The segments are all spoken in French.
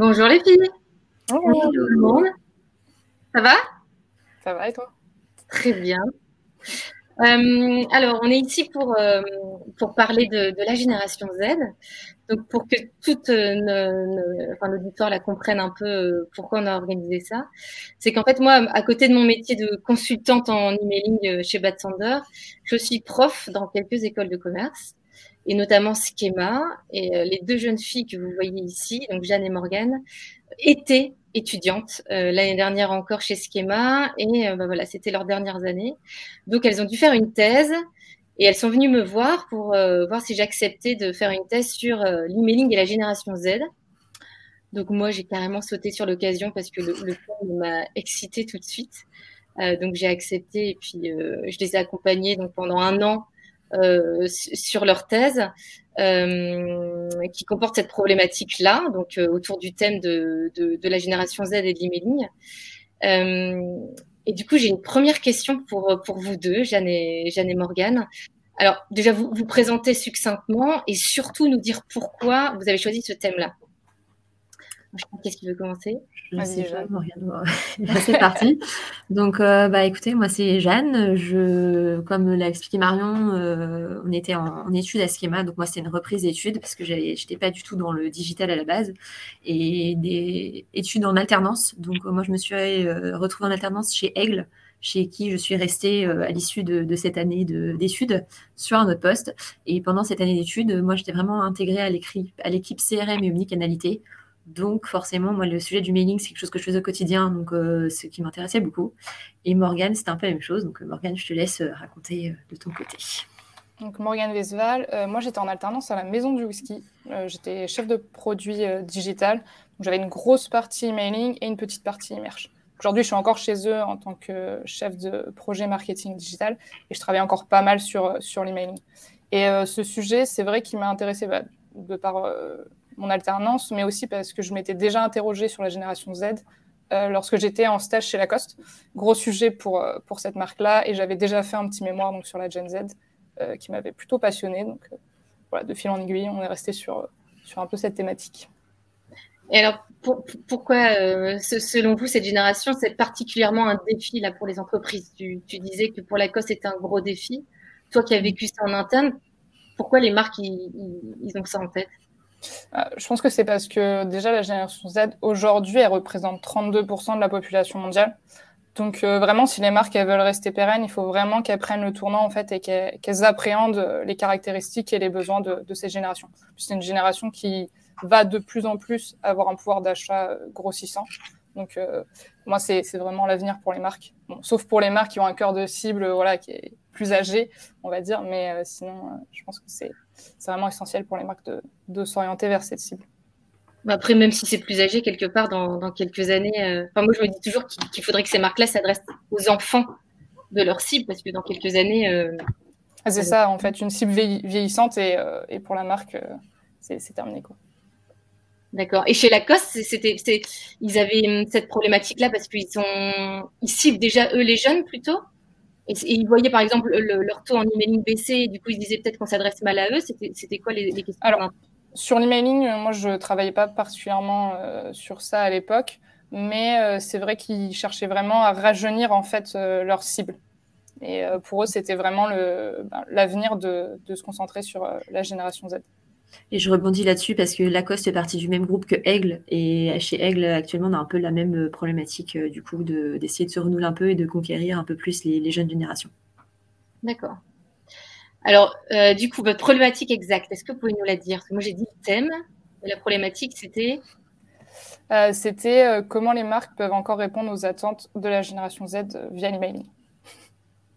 Bonjour les filles. Bonjour tout le monde. Ça va? Ça va et toi? Très bien. Euh, alors, on est ici pour, euh, pour parler de, de, la génération Z. Donc, pour que toute euh, enfin, l'auditoire la comprenne un peu pourquoi on a organisé ça, c'est qu'en fait, moi, à côté de mon métier de consultante en emailing chez Bad Sander, je suis prof dans quelques écoles de commerce et notamment Schema. Et les deux jeunes filles que vous voyez ici, donc Jeanne et Morgane, étaient étudiantes euh, l'année dernière encore chez Schema et euh, bah, voilà, c'était leurs dernières années. Donc elles ont dû faire une thèse et elles sont venues me voir pour euh, voir si j'acceptais de faire une thèse sur l'emailing et la génération Z. Donc moi j'ai carrément sauté sur l'occasion parce que le, le m'a excité tout de suite. donc j'ai accepté et puis je les ai accompagnés donc pendant un an sur leur thèse. Euh, qui comporte cette problématique-là, donc euh, autour du thème de, de, de, la génération Z et de l'emailing. Euh, et du coup, j'ai une première question pour, pour vous deux, Jeanne et, Jeanne et Morgane. Alors, déjà, vous vous présenter succinctement et surtout nous dire pourquoi vous avez choisi ce thème-là. Qu'est-ce qui veut commencer? Je sais pas, c'est parti. Donc, euh, bah, écoutez, moi, c'est Jeanne. Je, comme l'a expliqué Marion, euh, on était en, études à Schema. Donc, moi, c'est une reprise d'études parce que je n'étais pas du tout dans le digital à la base. Et des études en alternance. Donc, moi, je me suis euh, retrouvée en alternance chez Aigle chez qui je suis restée à l'issue de, cette année d'études sur un autre poste. Et pendant cette année d'études, moi, j'étais vraiment intégrée à l'équipe CRM et omnicanalité donc forcément, moi, le sujet du mailing, c'est quelque chose que je faisais au quotidien, donc euh, ce qui m'intéressait beaucoup. Et Morgane, c'était un peu la même chose. Donc Morgane, je te laisse euh, raconter euh, de ton côté. Donc Morgane Vesval, moi j'étais en alternance à la Maison du Whisky. j'étais chef de produit digital. J'avais une grosse partie mailing et une petite partie merch. Aujourd'hui, je suis encore chez eux en tant que chef de projet marketing digital et je travaille encore pas mal sur, sur l'emailing. Et ce sujet, c'est vrai qu'il m'a intéressé bah, de par mon alternance, mais aussi parce que je m'étais déjà interrogée sur la génération Z euh, lorsque j'étais en stage chez Lacoste. Gros sujet pour, euh, pour cette marque-là, et j'avais déjà fait un petit mémoire donc, sur la Gen Z euh, qui m'avait plutôt passionné. Donc voilà, de fil en aiguille, on est resté sur, sur un peu cette thématique. Et alors, pourquoi, selon vous, cette génération, c'est particulièrement un défi là, pour les entreprises? Tu, disais que pour Lacoste, c'était un gros défi. Toi qui as vécu ça en interne, pourquoi les marques, ils, ont ça en tête? Je pense que c'est parce que déjà la génération Z, aujourd'hui, elle représente 32% de la population mondiale. Donc euh, vraiment, si les marques veulent rester pérennes, il faut vraiment qu'elles prennent le tournant en fait et qu'elles appréhendent les caractéristiques et les besoins de, ces générations. C'est une génération qui va de plus en plus avoir un pouvoir d'achat euh, grossissant. Donc moi, c'est vraiment l'avenir pour les marques. Sauf pour les marques qui ont un cœur de cible voilà, qui est plus âgé, on va dire. Mais sinon, je pense que c'est vraiment essentiel pour les marques de, de s'orienter vers cette cible. Après, même si c'est plus âgé, quelque part, dans, dans quelques années, euh, enfin, moi, je me dis toujours qu'il faudrait que ces marques-là s'adressent aux enfants de leur cible, parce que dans quelques années. Euh, ah, c'est ça, en fait, une cible vieillissante et, euh, et pour la marque, c'est terminé. Quoi. D'accord. Et chez Lacoste, c'était, ils avaient hum, cette problématique-là parce qu'ils sont, ils ciblent déjà eux les jeunes plutôt? Et, ils voyaient par exemple leur taux en emailing baisser, du coup ils disaient peut-être qu'on s'adresse mal à eux. C'était quoi les, questions Alors, sur l'emailing, euh, moi je ne travaillais pas particulièrement euh, sur ça à l'époque, mais euh, c'est vrai qu'ils cherchaient vraiment à rajeunir en fait leur cible. Et pour eux, c'était vraiment ben, l'avenir de, de, se concentrer sur la génération Z. Et je rebondis là-dessus parce que Lacoste est partie du même groupe que Aigle. Et chez Aigle, actuellement, on a un peu la même euh, problématique, euh, du coup, d'essayer de, se renouveler un peu et de conquérir un peu plus les, jeunes générations. D'accord. Alors, euh, du coup, votre problématique exacte, est-ce que vous pouvez nous la dire? Moi, j'ai dit le thème. La problématique, c'était? C'était comment les marques peuvent encore répondre aux attentes de la génération Z via l'emailing.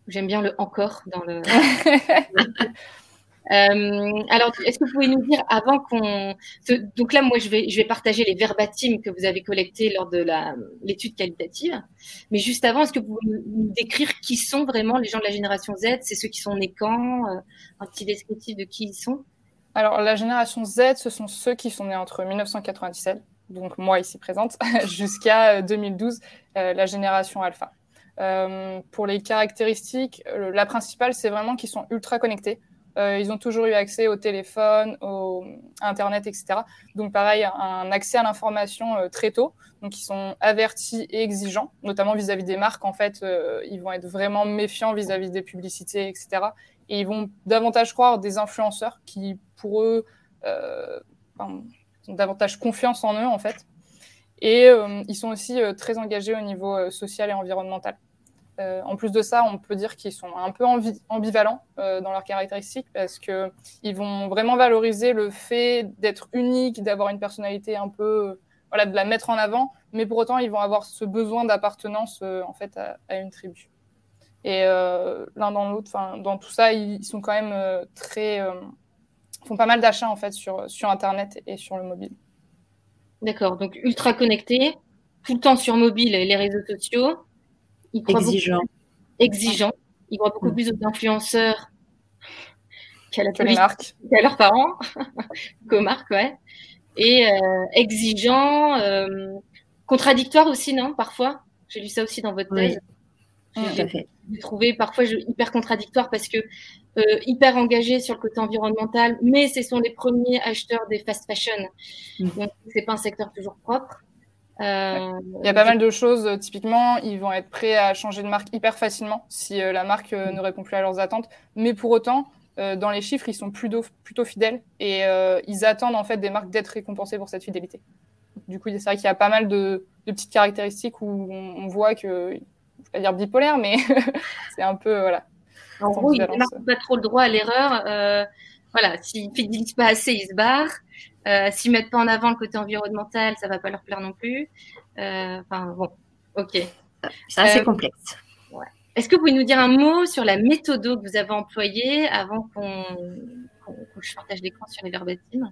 J'aime bien le encore dans le. Euh, alors, est-ce que vous pouvez nous dire avant qu'on. Donc là, moi, je vais, partager les verbatims que vous avez collectés lors de l'étude qualitative. Mais juste avant, est-ce que vous pouvez nous décrire qui sont vraiment les gens de la génération Z? C'est ceux qui sont nés quand? Euh, Un petit descriptif de qui ils sont? Alors, la génération Z, ce sont ceux qui sont nés entre 1997, donc moi ici présente, jusqu'à 2012, euh, la génération alpha. pour les caractéristiques, la principale, c'est vraiment qu'ils sont ultra connectés ils ont toujours eu accès au téléphone, au Internet, etc. Donc pareil, un accès à l'information très tôt. Donc ils sont avertis et exigeants, notamment vis-à-vis des marques. En fait, ils vont être vraiment méfiants vis-à-vis -vis des publicités, etc. Et ils vont davantage croire des influenceurs qui, pour eux, ont davantage confiance en eux, en fait. Et euh, ils sont aussi euh, très engagés au niveau euh, social et environnemental. En plus de ça, on peut dire qu'ils sont un peu ambivalents dans leurs caractéristiques parce qu'ils vont vraiment valoriser le fait d'être unique, d'avoir une personnalité un peu, voilà, de la mettre en avant, mais pour autant, ils vont avoir ce besoin d'appartenance en fait à, une tribu. Et l'un dans l'autre, dans tout ça, ils, sont quand même très, font pas mal d'achats en fait sur, sur Internet et sur le mobile. D'accord, donc ultra connecté, tout le temps sur mobile et les réseaux sociaux. Exigeant. exigeant. Il croit beaucoup mm. plus aux influenceurs qu'à la marque. qu'à leurs parents, qu'aux marques, ouais. Et euh, exigeant, euh, contradictoire aussi, non Parfois, j'ai lu ça aussi dans votre thèse. J'ai trouvé parfois hyper contradictoire parce que euh, hyper engagés sur le côté environnemental, mais ce sont les premiers acheteurs des fast fashion. Mm. Donc, c'est pas un secteur toujours propre. Euh, Il y a pas mal de choses. Typiquement, ils vont être prêts à changer de marque hyper facilement si euh, la marque ne répond plus à leurs attentes. Mais pour autant, dans les chiffres, ils sont plutôt, plutôt fidèles et ils attendent en fait des marques d'être récompensées pour cette fidélité. Du coup, c'est vrai qu'il y a pas mal de, petites caractéristiques où on, voit que, je vais pas dire bipolaire, mais c'est un peu voilà, en gros, ils n'ont pas trop le droit à l'erreur. Euh, voilà, s'ils ne fidélisent pas assez, ils se barrent. Euh, s'ils mettent pas en avant le côté environnemental, ça va pas leur plaire non plus. Euh, enfin, bon, ok. C'est assez complexe. Est-ce que vous pouvez nous dire un mot sur la méthode que vous avez employée avant qu'on que je partage l'écran sur les verbatims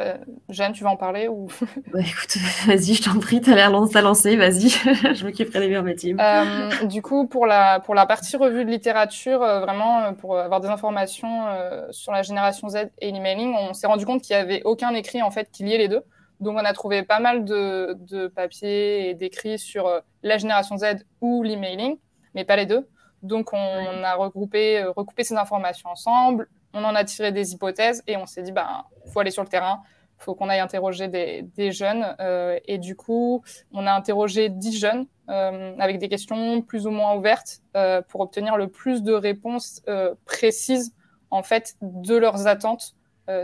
euh, Jeanne, tu vas en parler ou? Bah, Écoute, vas-y, je t'en prie, tu as l'air à lancer, vas-y, je m'occuperai des verbatims. Euh, du coup, pour la, pour la partie revue de littérature, euh, vraiment, pour avoir des informations sur la génération Z et l'emailing, on s'est rendu compte qu'il n'y avait aucun écrit en fait qui liait les deux. Donc, on a trouvé pas mal de, de papiers et d'écrits sur la génération Z ou l'emailing, mais pas les deux. Donc, on, a regroupé, recoupé ces informations ensemble, on en a tiré des hypothèses et on s'est dit, ben, faut aller sur le terrain, faut qu'on aille interroger des, jeunes. Euh, et du coup, on a interrogé 10 jeunes euh, avec des questions plus ou moins ouvertes euh, pour obtenir le plus de réponses précises en fait de leurs attentes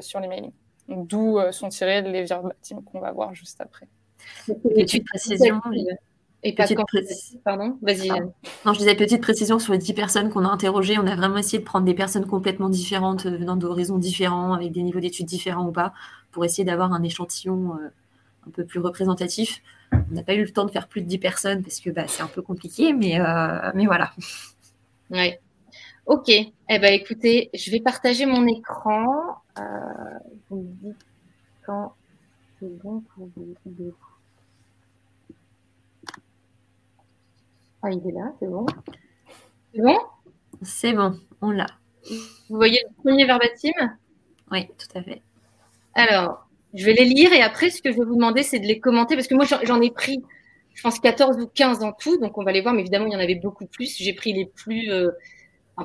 sur les mailings. D'où sont tirés les verbatims qu'on va voir juste après. Petite précision. Et pas Pardon, vas-y. Non, je disais petite précision sur les 10 personnes qu'on a interrogées. On a vraiment essayé de prendre des personnes complètement différentes, euh, venant d'horizons différents, avec des niveaux d'études différents ou pas, pour essayer d'avoir un échantillon euh, un peu plus représentatif. On n'a pas eu le temps de faire plus de 10 personnes parce que bah, c'est un peu compliqué, mais, euh, mais voilà. Ouais. Ok. Eh ben, écoutez, je vais partager mon écran. vous me dites quand c'est bon pour vous. Ah, il est là, c'est bon. C'est bon? C'est bon, on l'a. Vous voyez le premier verbatim? Oui, tout à fait. Alors, je vais les lire et après, ce que je vais vous demander, c'est de les commenter parce que moi, j'en ai pris, je pense, 14 ou 15 en tout, donc on va les voir, mais évidemment, il y en avait beaucoup plus. J'ai pris les plus, euh,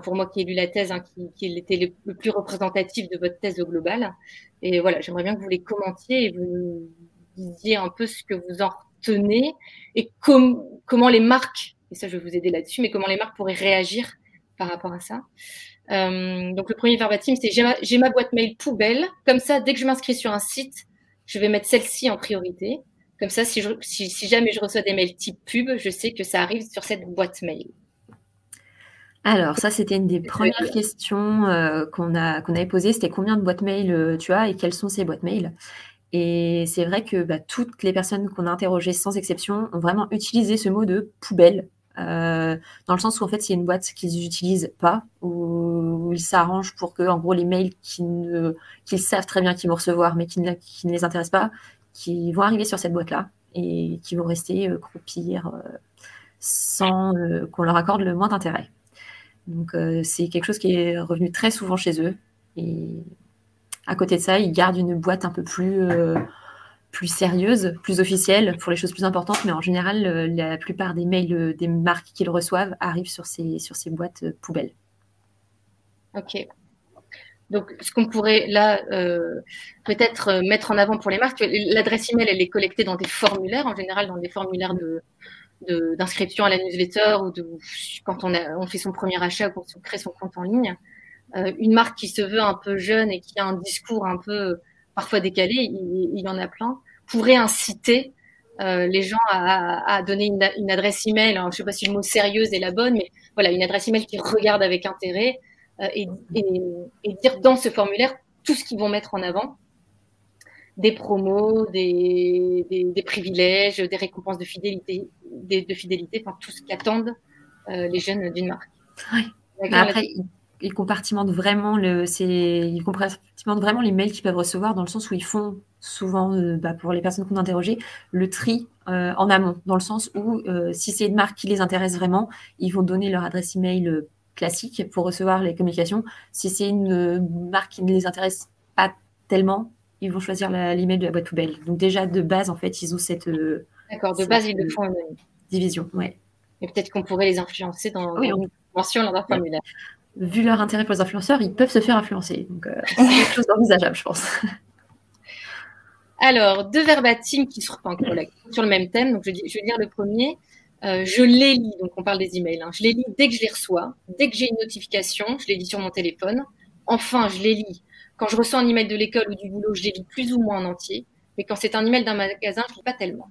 pour moi qui ai lu la thèse, hein, qui, qui était le, plus représentatif de votre thèse au global. Et voilà, j'aimerais bien que vous les commentiez et vous disiez un peu ce que vous en retenez et comment les marques et ça je vais vous aider là-dessus, mais comment les marques pourraient réagir par rapport à ça. Euh, donc le premier verbatim, c'est j'ai ma, boîte mail poubelle. Comme ça, dès que je m'inscris sur un site, je vais mettre celle-ci en priorité. Comme ça, si, si, jamais je reçois des mails type pub, je sais que ça arrive sur cette boîte mail. Alors, ça, c'était une des premières questions euh, qu'on qu'on avait posées. C'était combien de boîtes mail euh, tu as et quelles sont ces boîtes mail? Et c'est vrai que bah, toutes les personnes qu'on a interrogées, sans exception, ont vraiment utilisé ce mot de poubelle euh, dans le sens où en fait, il y a une boîte qu'ils n'utilisent pas, où ils s'arrangent pour que, en gros, les mails qu'ils savent très bien qu'ils vont recevoir, mais qui ne, les intéressent pas, qui vont arriver sur cette boîte-là et qui vont rester euh, croupir euh, sans qu'on leur accorde le moins d'intérêt. Donc, c'est quelque chose qui est revenu très souvent chez eux. Et à côté de ça, ils gardent une boîte un peu plus plus sérieuse, plus officielle pour les choses plus importantes, mais en général, euh, la plupart des mails euh, des marques qu'ils reçoivent arrivent sur ces, sur ces boîtes euh, poubelles. Ok. Donc, ce qu'on pourrait là peut-être mettre en avant pour les marques, l'adresse email, elle est collectée dans des formulaires, en général dans des formulaires de d'inscription à la newsletter ou de, quand on, a, on fait son premier achat ou quand on crée son compte en ligne. Une marque qui se veut un peu jeune et qui a un discours un peu parfois décalé, il, il y en a plein, pourrait inciter euh, les gens à, à donner une, une, adresse email. Alors, je sais pas si le mot sérieuse est la bonne, mais voilà, une adresse email qui regarde avec intérêt euh, et, et, dire dans ce formulaire tout ce qu'ils vont mettre en avant des promos, des, des, des, privilèges, des récompenses de fidélité, des, de fidélité, enfin tout ce qu'attendent euh, les jeunes d'une marque. Après, ils compartimentent vraiment le, ils compartimentent vraiment les mails qu'ils peuvent recevoir dans le sens où ils font souvent, euh, bah, pour les personnes qu'on a interrogées, le tri euh, en amont, dans le sens où euh, si c'est une marque qui les intéresse vraiment, ils vont donner leur adresse email classique pour recevoir les communications. Si c'est une marque qui ne les intéresse pas tellement, ils vont choisir l'email de la boîte poubelle. Donc déjà de base, en fait, ils ont cette. D'accord, de base, ils le font division, ouais. Et peut-être qu'on pourrait les influencer dans, oui, une mention dans leur formulaire. Vu leur intérêt pour les influenceurs, ils peuvent se faire influencer. Donc c'est quelque chose d'envisageable, je pense. Alors, deux verbatims qui sont sur le même thème. Donc, je, vais lire le premier. Euh, je les lis, donc on parle des emails. Hein. Je les lis dès que je les reçois, dès que j'ai une notification, je les lis sur mon téléphone. Enfin, je les lis quand je reçois un email de l'école ou du boulot, je les lis plus ou moins en entier. Mais quand c'est un email d'un magasin, je ne lis pas tellement.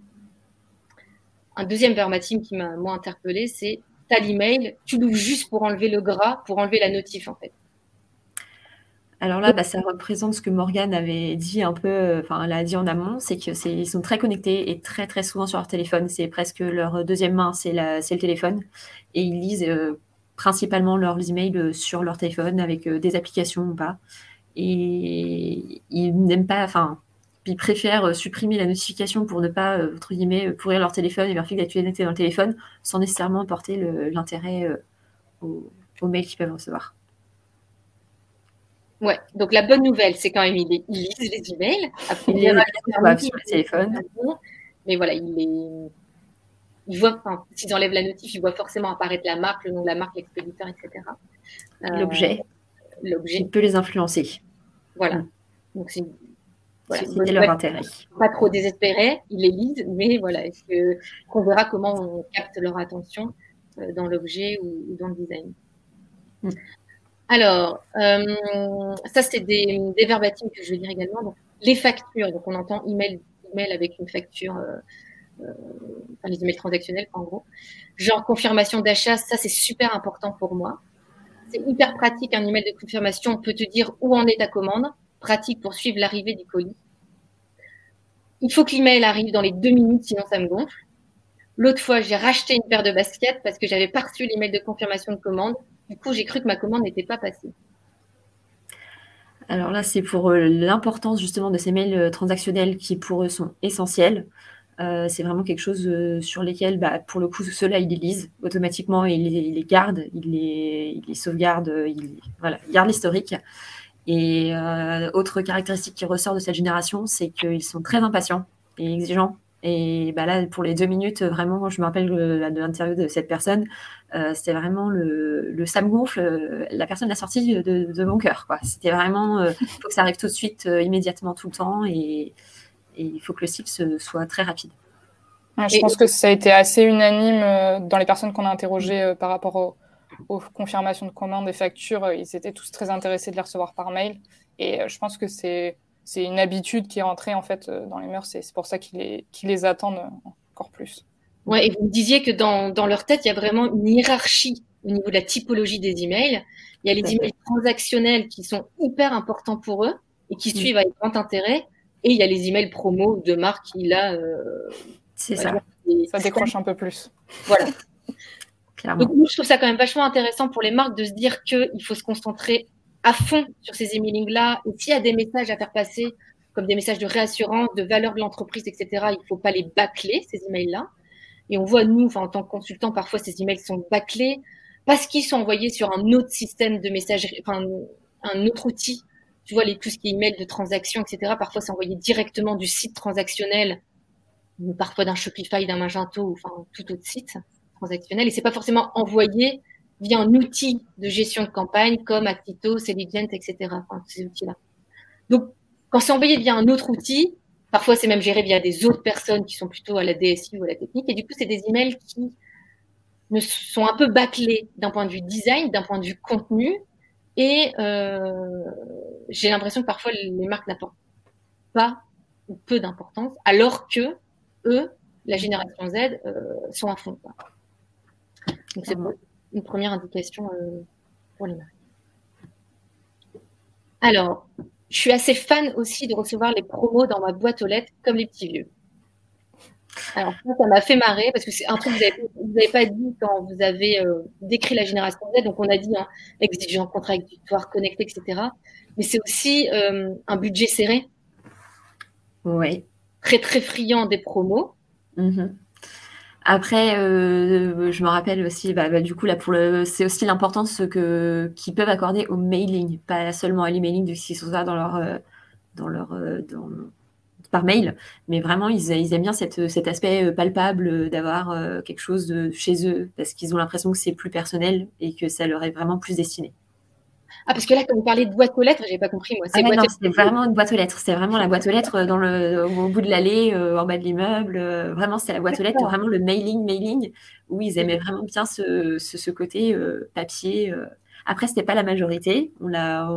Un deuxième verbatim qui m'a moins interpellé, c'est t'as l'email, tu l'ouvres juste pour enlever le gras, pour enlever la notif en fait. Alors là, bah, ça représente ce que Morgane avait dit un peu, enfin, elle a dit en amont, c'est qu'ils sont très connectés et très, très souvent sur leur téléphone. C'est presque leur deuxième main, c'est le téléphone. Et ils lisent euh, principalement leurs emails euh, sur leur téléphone avec euh, des applications ou pas. Et ils n'aiment pas, enfin, ils préfèrent supprimer la notification pour ne pas, entre guillemets, pourrir leur téléphone et leur fil d'actualité dans le téléphone sans nécessairement porter l'intérêt aux, aux mails qu'ils peuvent recevoir. Ouais, donc la bonne nouvelle, c'est quand même il, lisent les emails. Après, il, les sur le téléphone. Mais voilà, il les. Il voit, enfin, s'ils enlèvent la notif, il voit forcément apparaître la marque, le nom de la marque, l'expéditeur, etc. Euh, l'objet. L'objet. Il peut les influencer. Voilà. Mm. Donc c'est. Voilà, C'était leur intérêt. Pas trop désespéré, ils les lisent, mais voilà, est-ce que qu'on verra comment on capte leur attention euh, dans l'objet ou, dans le design? Mm. Alors, euh, ça, c'est des, des verbatims que je vais dire également. Donc, les factures, donc on entend email, email avec une facture, euh, euh, enfin, les emails transactionnels, en gros. Genre confirmation d'achat, ça, c'est super important pour moi. C'est hyper pratique, un email de confirmation. On peut te dire où en est ta commande. Pratique pour suivre l'arrivée du colis. Il faut que l'email arrive dans les deux minutes, sinon ça me gonfle. L'autre fois, j'ai racheté une paire de baskets parce que j'avais pas reçu l'email de confirmation de commande. Du coup, j'ai cru que ma commande n'était pas passée. Alors là, c'est pour euh, l'importance justement de ces mails euh, transactionnels qui pour eux sont essentiels. Euh, c'est vraiment quelque chose sur lesquels, bah, pour le coup, ceux-là, ils les lisent automatiquement, ils les, ils les gardent, ils les, sauvegardent, ils gardent l'historique. Et autre caractéristique qui ressort de cette génération, c'est qu'ils sont très impatients et exigeants et bah là, pour les deux minutes, vraiment, je me rappelle de l'interview de cette personne, euh, c'était vraiment le, le ça me gonfle, euh, la personne l'a sortie de, de, mon cœur. C'était vraiment, il euh, faut que ça arrive tout de suite, immédiatement, tout le temps, et, il faut que le cycle soit très rapide. je pense que ça a été assez unanime dans les personnes qu'on a interrogées par rapport aux confirmations de commandes et factures. Ils étaient tous très intéressés de les recevoir par mail. Et je pense que c'est c'est une habitude qui est rentrée en fait euh, dans les mœurs c'est pour ça qu'ils les, les attendent euh, encore plus. Ouais, et vous me disiez que dans, dans leur tête, il y a vraiment une hiérarchie au niveau de la typologie des emails. Il y a les emails transactionnels qui sont hyper importants pour eux et qui suivent avec grand intérêt. Et il y a les emails promo de marque qui, là, euh, c'est ça. ça décroche un peu plus. Voilà. Donc, je trouve ça quand même vachement intéressant pour les marques de se dire qu'il faut se concentrer à fond sur ces emailing-là. Et s'il y a des messages à faire passer, comme des messages de réassurance, de valeur de l'entreprise, etc., il ne faut pas les bâcler, ces emails-là. Et on voit, nous, en tant que consultant, parfois ces emails sont bâclés parce qu'ils sont envoyés sur un autre système de messagerie, enfin, un autre outil. Tu vois, les, tout ce qui est email de transaction, etc., parfois c'est envoyé directement du site transactionnel, ou parfois d'un Shopify, d'un Magento, ou enfin, tout autre site transactionnel. Et c'est pas forcément envoyé via un outil de gestion de campagne comme Actito, Selligent, etc. Enfin, ces outils-là. Donc, quand c'est envoyé via un autre outil, parfois c'est même géré via des autres personnes qui sont plutôt à la DSI ou à la technique, et du coup, c'est des emails qui ne sont un peu bâclés d'un point de vue design, d'un point de vue contenu, et euh, j'ai l'impression que parfois les marques n'apportent pas ou peu d'importance, alors que eux, la génération Z, euh, sont à fond. Donc c'est une première indication euh, pour les marques. Alors, je suis assez fan aussi de recevoir les promos dans ma boîte aux lettres comme les petits vieux. Alors ça, m'a fait marrer parce que c'est un truc que vous n'avez pas dit quand vous avez euh, décrit la génération Z. Donc on a dit hein, exigeant, contradictoire, connecté, etc. Mais c'est aussi euh, un budget serré. Oui. Très très friand des promos. Mm-hmm. Après, euh, je me rappelle aussi, bah, bah, du coup, là, pour le, c'est aussi l'importance que qu'ils peuvent accorder au mailing, pas seulement à l'emailing de ce qu'ils sont dans leur, dans leur, dans, par mail, mais vraiment, ils, aiment bien cet aspect euh, palpable euh, d'avoir euh, quelque chose de chez eux, parce qu'ils ont l'impression que c'est plus personnel et que ça leur est vraiment plus destiné. Ah, parce que là, quand vous parlez de boîte aux lettres, j'ai pas compris, moi. C'est ah, vraiment une boîte aux lettres. C'est vraiment la boîte aux lettres dans le, au bout de l'allée, en bas de l'immeuble. vraiment, c'est la boîte aux lettres, vraiment le mailing, mailing, où ils aimaient vraiment bien ce, ce, côté papier. Après, c'était pas la majorité. On l'a,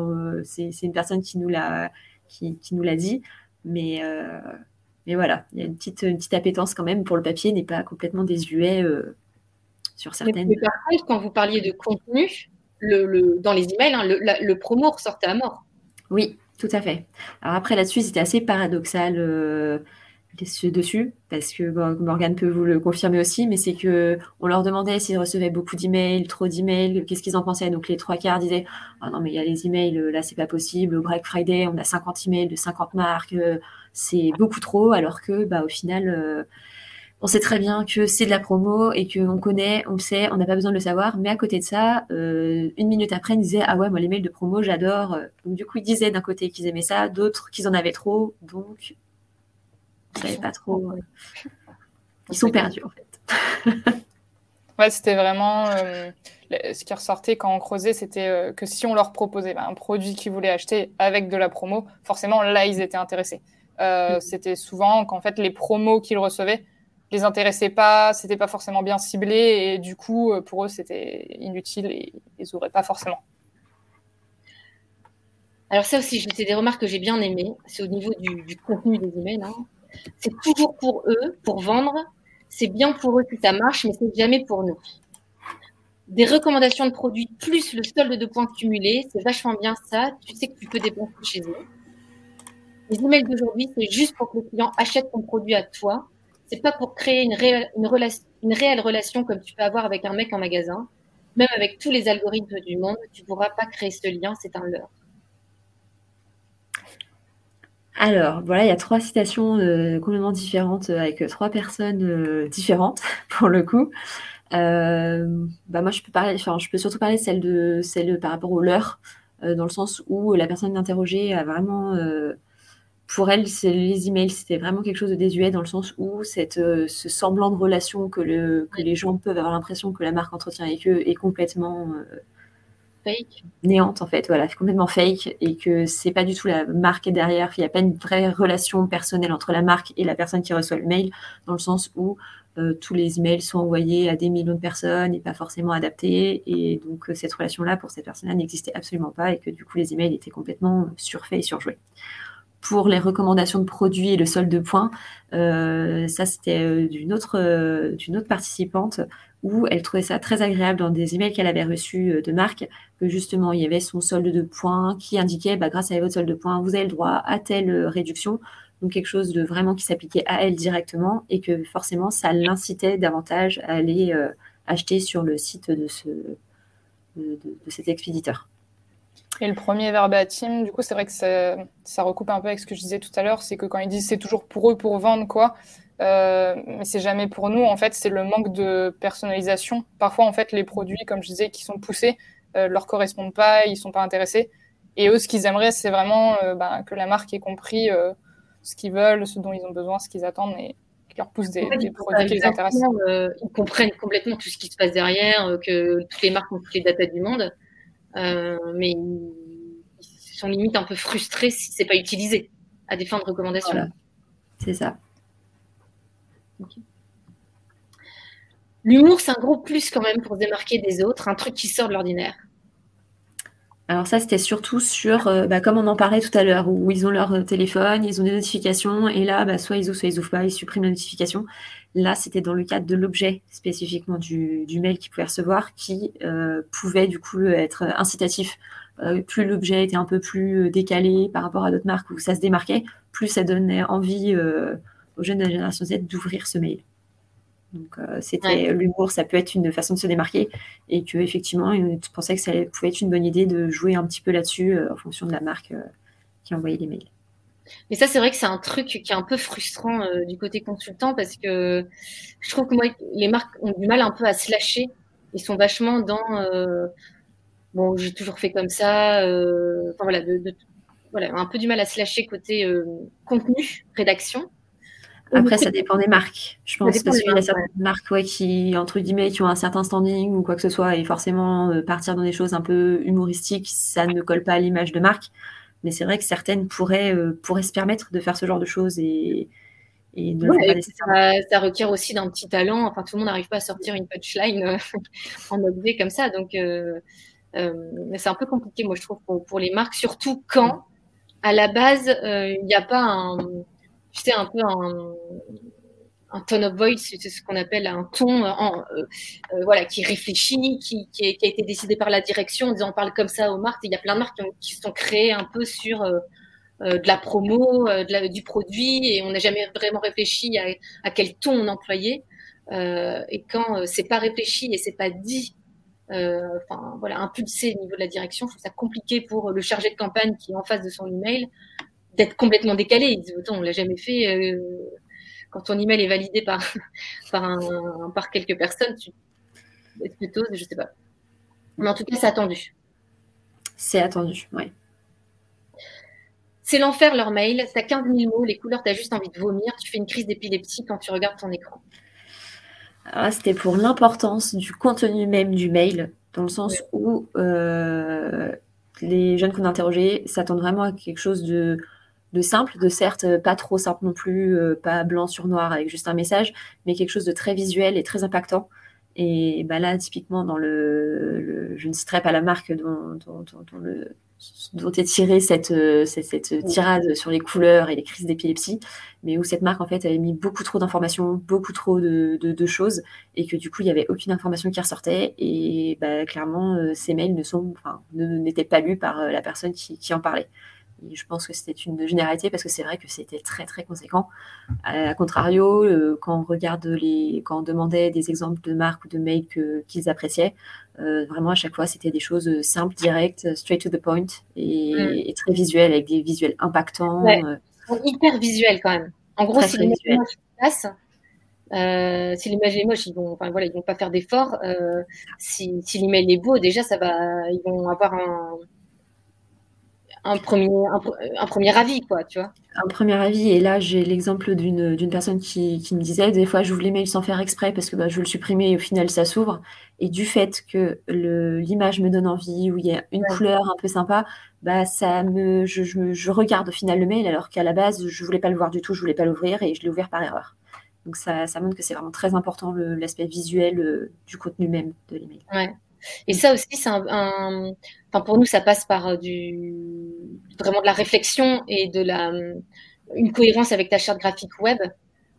c'est, une personne qui nous l'a, qui, qui nous l'a dit. Mais, euh, mais voilà, il y a une petite, une petite appétence quand même pour le papier, n'est pas complètement désuet euh, sur certaines. Mais par contre, quand vous parliez de contenu, dans les emails, hein, le, promo ressortait à mort. Oui, tout à fait. Alors après, là-dessus, c'était assez paradoxal. Euh, dessus, parce que Morgane peut vous le confirmer aussi, mais c'est que on leur demandait s'ils recevaient beaucoup d'emails, trop d'emails, qu'est-ce qu'ils en pensaient. Donc les trois quarts disaient ah non mais il y a les emails, là c'est pas possible. Au Black Friday, on a 50 emails de 50 marques, euh, c'est beaucoup trop. Alors que bah au final, euh, on sait très bien que c'est de la promo et qu'on connaît, on le sait, on n'a pas besoin de le savoir. Mais à côté de ça, euh, une minute après, ils disaient ah ouais moi les mails de promo j'adore. Donc du coup ils disaient d'un côté qu'ils aimaient ça, d'autres qu'ils en avaient trop. Donc pas trop. Euh, ils sont perdus en fait. ouais, c'était vraiment euh, ce qui ressortait quand on creusait, c'était euh, que si on leur proposait bah, un produit qu'ils voulaient acheter avec de la promo, forcément là ils étaient intéressés. Mm. C'était souvent qu'en fait les promos qu'ils recevaient les intéressaient pas, c'était pas forcément bien ciblé et du coup pour eux c'était inutile et ils n'auraient pas forcément. Alors ça aussi, c'est des remarques que j'ai bien aimées. C'est au niveau du, contenu des emails. Hein. C'est toujours pour eux, pour vendre. C'est bien pour eux que ça marche, mais c'est jamais pour nous. Des recommandations de produits plus le solde de points cumulés, c'est vachement bien ça. Tu sais que tu peux dépenser chez eux. Les emails d'aujourd'hui, c'est juste pour que le client achète ton produit à toi. C'est pas pour créer une, réelle, relation comme tu peux avoir avec un mec en magasin. Même avec tous les algorithmes du monde, tu pourras pas créer ce lien, c'est un leurre. Alors, voilà, il y a trois citations euh, complètement différentes euh, avec trois personnes euh, différentes pour le coup. bah moi, je peux surtout parler de celle de celle par rapport au leur, dans le sens où la personne interrogée a vraiment, pour elle, les emails, c'était vraiment quelque chose de désuet dans le sens où cette, ce semblant de relation que, le, que les gens peuvent avoir l'impression que la marque entretient avec eux est complètement néante en fait, voilà, complètement fake et que c'est pas du tout la marque derrière, il n'y a pas une vraie relation personnelle entre la marque et la personne qui reçoit le mail, dans le sens où euh, tous les emails sont envoyés à des millions de personnes et pas forcément adaptés. Et donc euh, cette relation-là pour cette personne-là n'existait absolument pas et que du coup les emails étaient complètement surfaits et surjoués pour les recommandations de produits et le solde de points, euh, ça c'était d'une autre, d'une autre participante où elle trouvait ça très agréable dans des emails qu'elle avait reçus euh, de marque, que justement il y avait son solde de points qui indiquait bah, grâce à votre solde de points, vous avez le droit à telle euh, réduction. Donc quelque chose de vraiment qui s'appliquait à elle directement et que forcément ça l'incitait davantage à aller euh, acheter sur le site de, ce, de, cet expéditeur. Et le premier verbatim, du coup, c'est vrai que ça, ça, recoupe un peu avec ce que je disais tout à l'heure, c'est que quand ils disent c'est toujours pour eux pour vendre, quoi, euh, mais c'est jamais pour nous. En fait, c'est le manque de personnalisation. Parfois, en fait, les produits, comme je disais, qui sont poussés, euh, leur correspondent pas, ils sont pas intéressés. Et eux, ce qu'ils aimeraient, c'est vraiment euh, ben, que la marque ait compris euh, ce qu'ils veulent, ce dont ils ont besoin, ce qu'ils attendent, et leur poussent des, produits qui les intéressent. ils comprennent complètement tout ce qui se passe derrière, que toutes les marques ont toutes les datas du monde, mais ils sont limite un peu frustrés si c'est pas utilisé à des fins de recommandation. C'est ça. L'humour, c'est un gros plus quand même pour se démarquer des autres, un truc qui sort de l'ordinaire. Alors ça, c'était surtout sur, euh, bah, comme on en parlait tout à l'heure, où ils ont leur euh, téléphone, ils ont des notifications, et là, bah, soit ils ouvrent, soit ils ouvrent pas, ils suppriment la notification. Là, c'était dans le cadre de l'objet spécifiquement du, mail qu'ils pouvaient recevoir, qui euh, pouvait du coup être incitatif. plus l'objet était un peu plus décalé par rapport à d'autres marques où ça se démarquait, plus ça donnait envie aux jeunes de la génération Z d'ouvrir ce mail. Donc, euh, c'était l'humour, ça peut être une façon de se démarquer et que effectivement, ils pensaient que ça pouvait être une bonne idée de jouer un petit peu là-dessus euh, en fonction de la marque euh, qui envoyait les mails. Mais ça, c'est vrai que c'est un truc qui est un peu frustrant du côté consultant parce que je trouve que moi, les marques ont du mal un peu à se lâcher. Ils sont vachement dans bon, j'ai toujours fait comme ça. enfin voilà, voilà, un peu du mal à se lâcher côté contenu, rédaction. Après, ça dépend des marques, je pense, parce qu'il y a certaines marques ouais, qui, entre guillemets, qui ont un certain standing ou quoi que ce soit, et forcément, euh, partir dans des choses un peu humoristiques, ça ne colle pas à l'image de marque. Mais c'est vrai que certaines pourraient, euh, pourraient se permettre de faire ce genre de choses et, et ne pas nécessairement. Ça, requiert aussi d'un petit talent. Enfin, tout le monde n'arrive pas à sortir une punchline euh, en mode V comme ça. Donc, c'est un peu compliqué, moi, je trouve, pour, pour, les marques, surtout quand, à la base, il n'y a pas un tu un peu un, un tone of voice, c'est ce qu'on appelle un ton euh, euh, euh, voilà, qui réfléchit, qui, a été décidé par la direction en disant on parle comme ça aux marques. Il y a plein de marques qui, sont créées un peu sur de la promo, du produit et on n'a jamais vraiment réfléchi à, à, quel ton on employait. et quand c'est pas réfléchi et c'est pas dit, enfin voilà, impulsé au niveau de la direction, je trouve ça compliqué pour le chargé de campagne qui est en face de son email d'être complètement décalé. Disent, autant, on l'a jamais fait. Quand ton email est validé par, par, un, par quelques personnes, tu es plutôt, je sais pas. Mais en tout cas, c'est attendu. C'est attendu, oui. C'est l'enfer leur mail. T'as 15 000 mots, les couleurs, tu as juste envie de vomir. Tu fais une crise d'épilepsie quand tu regardes ton écran. C'était pour l'importance du contenu même du mail, dans le sens où euh, les jeunes qu'on a interrogés s'attendent vraiment à quelque chose de de simple, de certes euh, pas trop simple non plus, euh, pas blanc sur noir avec juste un message, mais quelque chose de très visuel et très impactant. Et bah là, typiquement, dans le, je ne citerai pas la marque dont, dont, est tirée cette, euh, cette, tirade sur les couleurs et les crises d'épilepsie, mais où cette marque en fait avait mis beaucoup trop d'informations, beaucoup trop de, de, choses, et que du coup il n'y avait aucune information qui ressortait, et bah, clairement ces mails ne sont, enfin, n'étaient pas lus par la personne qui, qui en parlait je pense que c'était une généralité parce que c'est vrai que c'était très très conséquent. A contrario, euh, quand on regarde les, quand on demandait des exemples de marques ou de mails qu'ils appréciaient, euh, vraiment à chaque fois c'était des choses simples, directes, straight to the point et, mm. très visuelles avec des visuels impactants. Euh. hyper visuels quand même. En gros, si l'image est moche, si l'image est moche, ils vont, enfin voilà, ils vont pas faire d'efforts. si, si l'email est beau, déjà ça va, ils vont avoir un un premier, un, premier avis, quoi, tu vois. Un premier avis, et là j'ai l'exemple d'une personne qui, qui, me disait, des fois j'ouvre l'email sans faire exprès parce que bah, je veux le supprimer et au final ça s'ouvre. Et du fait que l'image me donne envie, où il y a une couleur un peu sympa, bah, ça me, je, je, regarde au final le mail alors qu'à la base je voulais pas le voir du tout, je voulais pas l'ouvrir et je l'ai ouvert par erreur. Donc ça, ça montre que c'est vraiment très important l'aspect visuel euh, du contenu même de l'email. Ouais. Et ça aussi, c'est un, enfin pour nous, ça passe par euh, du vraiment de la réflexion et de la une cohérence avec ta charte graphique web.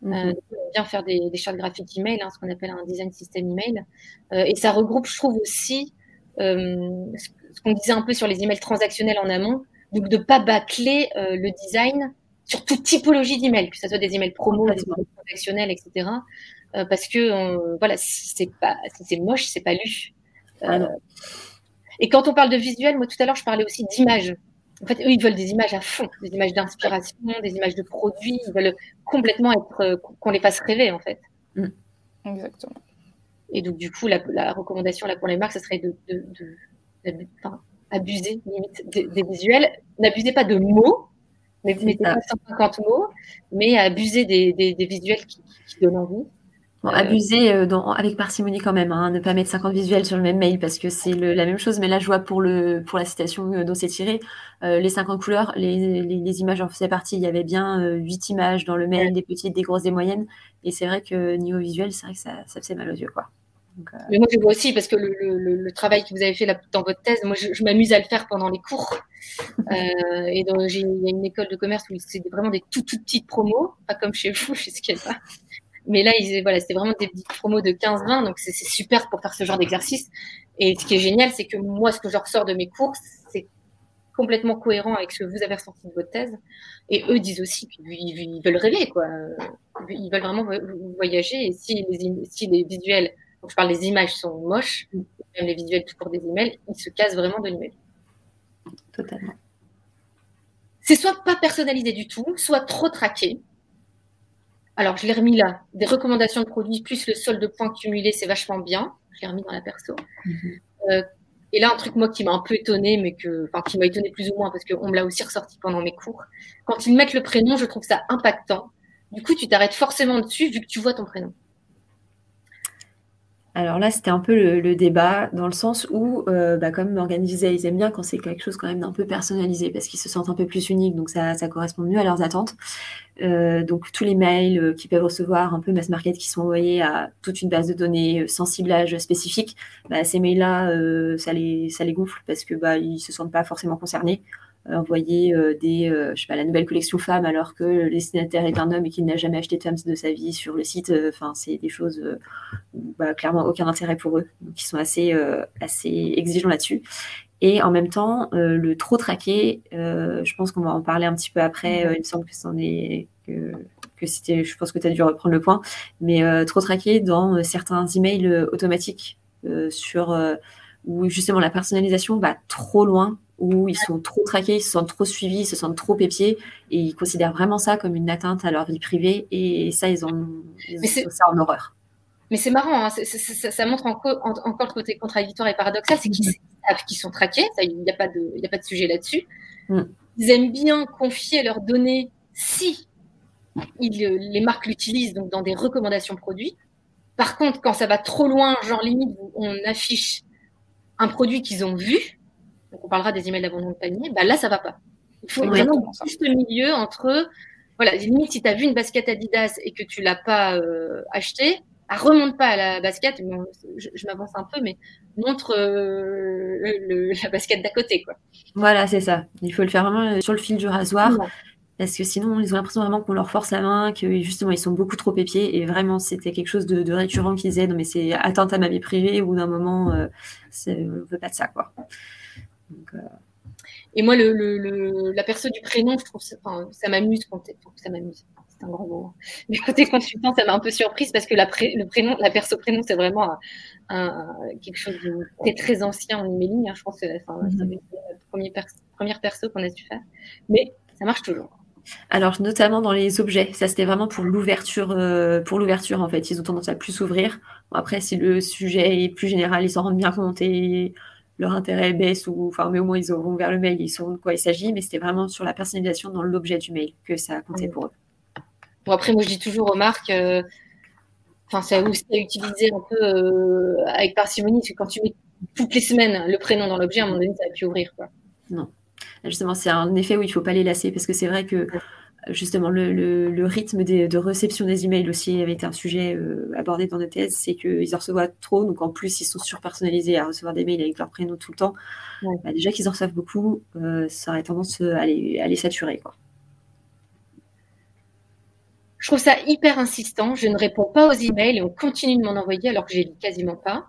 Mm -hmm. bien faire des, des chartes graphiques email, hein, ce qu'on appelle un design system email. Euh, et ça regroupe, je trouve aussi, euh, ce qu'on disait un peu sur les emails transactionnels en amont, donc de pas bâcler euh, le design sur toute typologie d'email, que ce soit des emails promo, des emails transactionnels, etc. Euh, parce que voilà, si c'est pas, si c'est moche, c'est pas lu. Ah et quand on parle de visuel, moi tout à l'heure, je parlais aussi d'images. En fait, eux, ils veulent des images à fond, des images d'inspiration, des images de produits. Ils veulent complètement être, euh, qu'on les fasse rêver, en fait. Mm. Exactement. Et donc, du coup, la, recommandation là pour les marques, ce serait de, de, abuser limite des, visuels. N'abusez pas de mots, Mais mettez pas 150 mots, mais abuser des, des, visuels qui, donnent envie. Bon, abuser euh, dans, avec parcimonie quand même, hein, ne pas mettre 50 visuels sur le même mail parce que c'est la même chose. Mais là, je vois pour, le, pour la citation euh, dont c'est tiré, euh, les 50 couleurs, les, les, images en faisaient partie. Il y avait bien 8 images dans le mail, des petites, des grosses, des moyennes. Et c'est vrai que niveau visuel, c'est vrai que ça, ça faisait mal aux yeux. Quoi. Mais moi, je vois aussi, parce que le, le, travail que vous avez fait là, dans votre thèse, moi, je, m'amuse à le faire pendant les cours. Euh, et il y a une école de commerce où c'est vraiment des tout, tout petites promos, pas comme chez vous, sais pas. Mais là, voilà, c'était vraiment des petites promos de 15-20, donc c'est super pour faire ce genre d'exercice. Et ce qui est génial, c'est que moi, ce que je ressors de mes cours, c'est complètement cohérent avec ce que vous avez ressenti de votre thèse. Et eux disent aussi qu'ils veulent rêver, quoi. Ils veulent vraiment voyager. Et si les, si les visuels je parle des images sont moches, même les visuels tout pour des emails, ils se cassent vraiment de l'email. Totalement. C'est soit pas personnalisé du tout, soit trop traqué. Alors, je l'ai remis là. Des recommandations de produits plus le solde de points cumulés, c'est vachement bien. Je l'ai remis dans la perso. Mhm. Euh, et là, un truc, moi, qui m'a un peu étonné, mais que, enfin, qui m'a étonné plus ou moins, parce qu'on me l'a aussi ressorti pendant mes cours. Quand ils mettent le prénom, je trouve ça impactant. Du coup, tu t'arrêtes forcément dessus, vu que tu vois ton prénom. Alors là, c'était un peu le, débat dans le sens où, euh, bah, comme disait, ils aiment bien quand c'est quelque chose quand même d'un peu personnalisé parce qu'ils se sentent un peu plus uniques, donc ça, correspond mieux à leurs attentes. Euh, donc tous les mails euh, qu'ils peuvent recevoir, un peu mass market, qui sont envoyés à toute une base de données sans ciblage spécifique, bah, ces mails-là, ça, les, ça les gonfle parce que bah, ils se sentent pas forcément concernés envoyer euh, des, euh, je sais pas, la nouvelle collection femmes alors que le destinataire est un homme et qu'il n'a jamais acheté de femmes de sa vie sur le site. Euh, enfin, c'est des choses bah, clairement aucun intérêt pour eux. Ils sont assez, assez exigeants là-dessus. Et en même temps, le trop traqué, je pense qu'on va en parler un petit peu après. il me semble que c'en est que, que c'était, je pense que tu as dû reprendre le point, mais trop traqué dans certains emails automatiques sur où justement la personnalisation va trop loin où ils sont trop traqués, ils se sentent trop suivis, ils se sentent trop épiés, et ils considèrent vraiment ça comme une atteinte à leur vie privée, et ça, ils ont, ça en horreur. Mais c'est marrant, hein, ça, montre encore, encore le côté contradictoire et paradoxal, c'est qu'ils mm. savent qu'ils sont traqués, il n'y a, pas de, a pas de sujet là-dessus. Mm. Ils aiment bien confier leurs données si les marques l'utilisent, donc dans des recommandations produits. Par contre, quand ça va trop loin, genre limite, on affiche un produit qu'ils ont vu, donc on parlera des emails d'abandon de panier, bah là, ça va pas. Il faut vraiment juste milieu entre, voilà, limite, si tu as vu une basket Adidas et que tu l'as pas euh, achetée, ah, remonte pas à la basket, je, m'avance un peu, mais montre euh, la basket d'à côté, quoi. Voilà, c'est ça. Il faut le faire vraiment euh, sur le fil du rasoir. Parce que sinon, ils ont l'impression vraiment qu'on leur force la main, que justement, ils sont beaucoup trop épiés. Et vraiment, c'était quelque chose de, récurrent qu'ils disaient, non, mais c'est atteinte à ma vie privée, ou d'un moment, euh, on ne veut pas de ça, quoi. Euh, et moi, le, la perso du prénom, je trouve ça, ça m'amuse. Ça m'amuse. C'est un grand mot. Mais côté consultant, ça m'a un peu surprise parce que la le prénom, la perso prénom, c'est vraiment un, quelque chose de très, très ancien en emailing. Hein, je pense que enfin, c'est mhm. la première, perso qu'on a su faire. Mais ça marche toujours. Alors, notamment dans les objets, ça c'était vraiment pour l'ouverture, euh, pour l'ouverture en fait. Ils ont tendance à plus s'ouvrir. après, si le sujet est plus général, ils s'en rendent bien compte et leur intérêt baisse ou enfin mais au moins ils auront ouvert le mail, ils sauront de quoi il s'agit, mais c'était vraiment sur la personnalisation dans l'objet du mail que ça a compté pour eux. Bon après moi je dis toujours aux marques, euh, enfin c'est aussi à utiliser un peu euh, avec parcimonie, parce que quand tu mets toutes les semaines le prénom dans l'objet, à un moment donné ça va plus ouvrir quoi. Non. Justement, c'est un effet où il faut pas les lasser parce que c'est vrai que justement le, rythme de réception des emails aussi avait été un sujet euh, abordé dans notre thèse, c'est qu'ils en reçoivent trop, donc en plus ils sont surpersonnalisés à recevoir des mails avec leur prénom tout le temps. Bah, déjà qu'ils en reçoivent beaucoup, euh, ça aurait tendance à les, à les saturer. Quoi. Je trouve ça hyper insistant. Je ne réponds pas aux emails et on continue de m'en envoyer alors que j'ai quasiment pas.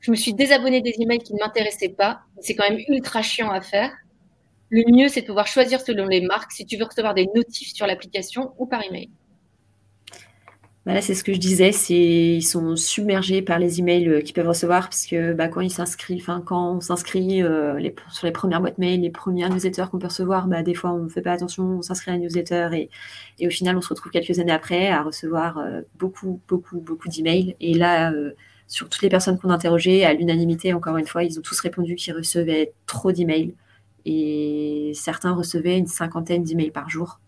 Je me suis désabonnée des emails qui ne m'intéressaient pas. C'est quand même ultra chiant à faire. Le mieux, c'est de pouvoir choisir selon les marques si tu veux recevoir des notifs sur l'application ou par email. Voilà, c'est ce que je disais, ils sont submergés par les emails euh, qu'ils peuvent recevoir parce que bah, quand ils s'inscrivent, quand on s'inscrit euh, sur les premières boîtes mail, les premières newsletters qu'on peut recevoir, bah, des fois on ne fait pas attention, on s'inscrit à la newsletter et, au final on se retrouve quelques années après à recevoir euh, beaucoup, beaucoup, beaucoup d'emails. Et là, sur toutes les personnes qu'on a interrogées, à l'unanimité, encore une fois, ils ont tous répondu qu'ils recevaient trop d'emails Et certains recevaient une cinquantaine d'emails par jour,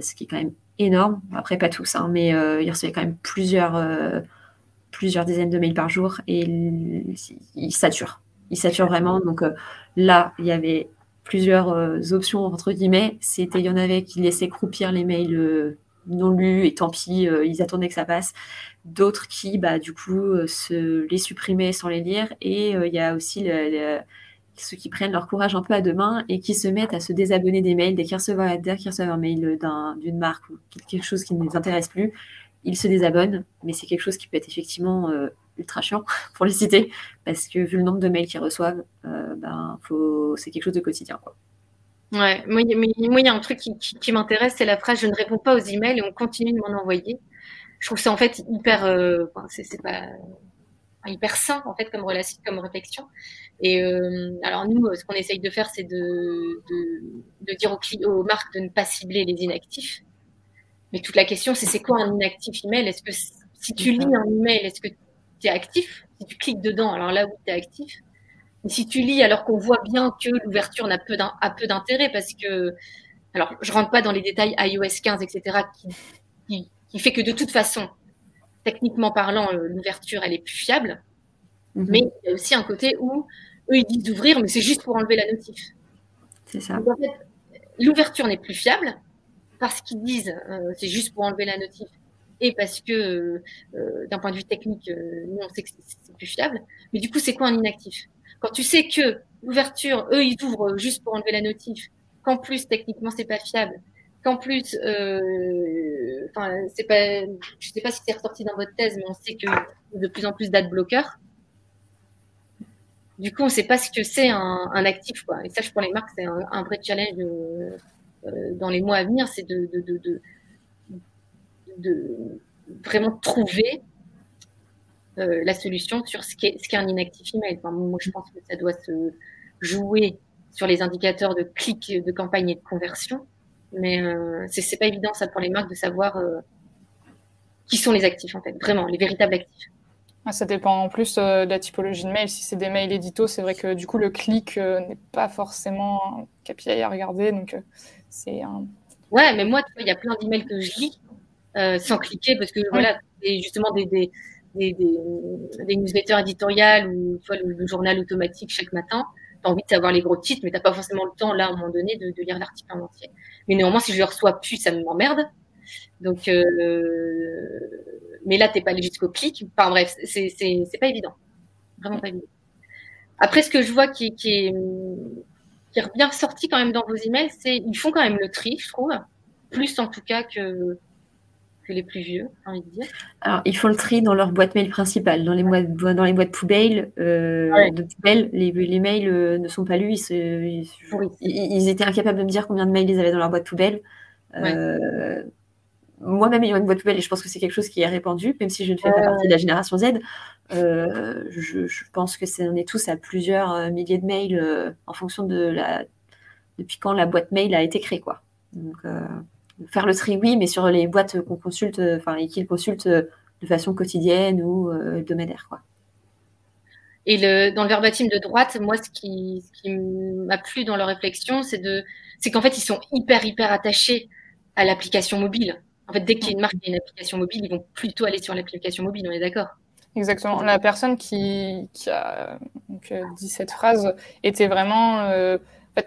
ce qui est quand même énorme. Après, pas tous, hein, mais ils recevaient quand même plusieurs, plusieurs dizaines de mails par jour et ils saturent. Ils saturent vraiment. Donc là, il y avait plusieurs options, entre guillemets. C'était, il y en avait qui laissaient croupir les mails non lus et tant pis, euh, ils attendaient que ça passe. D'autres qui, bah, du coup, euh, se les supprimaient sans les lire. Et euh, il y a aussi ceux qui prennent leur courage un peu à deux mains et qui se mettent à se désabonner des mails dès qu'ils reçoivent, un mail d'une marque ou quelque chose qui ne les intéresse plus. Ils se désabonnent, mais c'est quelque chose qui peut être effectivement ultra chiant pour les citer, parce que vu le nombre de mails qu'ils reçoivent, ben, c'est quelque chose de quotidien. Ouais, moi, il y a un truc qui, m'intéresse, c'est la phrase je ne réponds pas aux emails et on continue de m'en envoyer. Je trouve ça en fait hyper, euh, c'est pas hyper sain en fait comme relation, comme réflexion. Et euh, alors nous, ce qu'on essaye de faire, c'est de, de, dire aux, aux, marques de ne pas cibler les inactifs. Mais toute la question, c'est c'est quoi un inactif email? Est-ce que si tu lis un email, est-ce que tu es actif? Si tu cliques dedans, alors là où tu es actif, si tu lis alors qu'on voit bien que l'ouverture n'a peu a peu d'intérêt parce que, alors je rentre pas dans les détails iOS 15, etc., qui, qui, fait que de toute façon, techniquement parlant, euh, l'ouverture elle est plus fiable. Mhm. Mais il y a aussi un côté où eux ils disent d'ouvrir, mais c'est juste pour enlever la notif. C'est ça. l'ouverture n'est plus fiable parce qu'ils disent euh, c'est juste pour enlever la notif et parce que euh, d'un point de vue technique, nous on sait que c'est plus fiable. Mais du coup, c'est quoi un inactif? Quand tu sais que l'ouverture, eux, ils ouvrent juste pour enlever la notif, qu'en plus, techniquement, c'est pas fiable, qu'en plus, euh, enfin, c'est pas, je sais pas si c'est ressorti dans votre thèse, mais on sait que de plus en plus d'adblockers. Du coup, on sait pas ce que c'est un, actif, quoi. Et ça, pour les marques, c'est un, vrai challenge euh, dans les mois à venir, c'est de, vraiment trouver euh, la solution sur ce qu'est un inactif email. moi, je pense que ça doit se jouer sur les indicateurs de clic, de campagne et de conversion. Mais euh, c'est pas évident ça pour les marques de savoir euh, qui sont les actifs en fait, vraiment les véritables actifs. Ah, ça dépend en plus de la typologie de mail. Si c'est des mails édito, c'est vrai que du coup le clic n'est pas forcément un KPI à regarder. Donc c'est un... Ouais, mais moi, il y a plein d'emails que je lis sans cliquer parce que voilà, c'est justement des, des, des, newsletters éditoriales ou tu le, journal automatique chaque matin, tu as envie de savoir les gros titres, mais tu pas forcément le temps, là, à un moment donné, de, lire l'article en entier. Mais néanmoins, si je le reçois plus, ça m'emmerde. Donc, euh, mais là, t'es pas allé jusqu'au clic. Enfin bref, c'est pas évident. Vraiment pas évident. Après, ce que je vois qui, qui, est, qui est bien sorti quand même dans vos emails, c'est ils font quand même le tri, je trouve. Plus en tout cas que, les plus vieux, j'ai envie de dire Alors, ils font le tri dans leur boîte mail principale. Dans les, boîtes, dans les boîtes poubelles, euh, de poubelle, les, les mails euh, ne sont pas lus. Ils, ils, étaient incapables de me dire combien de mails ils avaient dans leur boîte poubelle. Euh, moi-même ayant une boîte poubelle, et je pense que c'est quelque chose qui est répandu, même si je ne fais pas partie de la génération Z, je, je, pense que c'est, on est tous à plusieurs milliers de mails en fonction de la, depuis quand la boîte mail a été créée. Quoi. Donc, faire le tri, oui, mais sur les boîtes qu'on consulte, enfin, et qu'ils consultent de façon quotidienne ou euh, hebdomadaire, quoi. Et le, dans le verbatim de droite, moi, ce qui, ce qui m'a plu dans leur réflexion, c'est de, c'est qu'en fait, ils sont hyper, hyper attachés à l'application mobile. En fait, dès qu'il y a une marque qui a une application mobile, ils vont plutôt aller sur l'application mobile, on est d'accord? Exactement. La personne qui, qui a donc, euh, dit cette phrase était vraiment euh,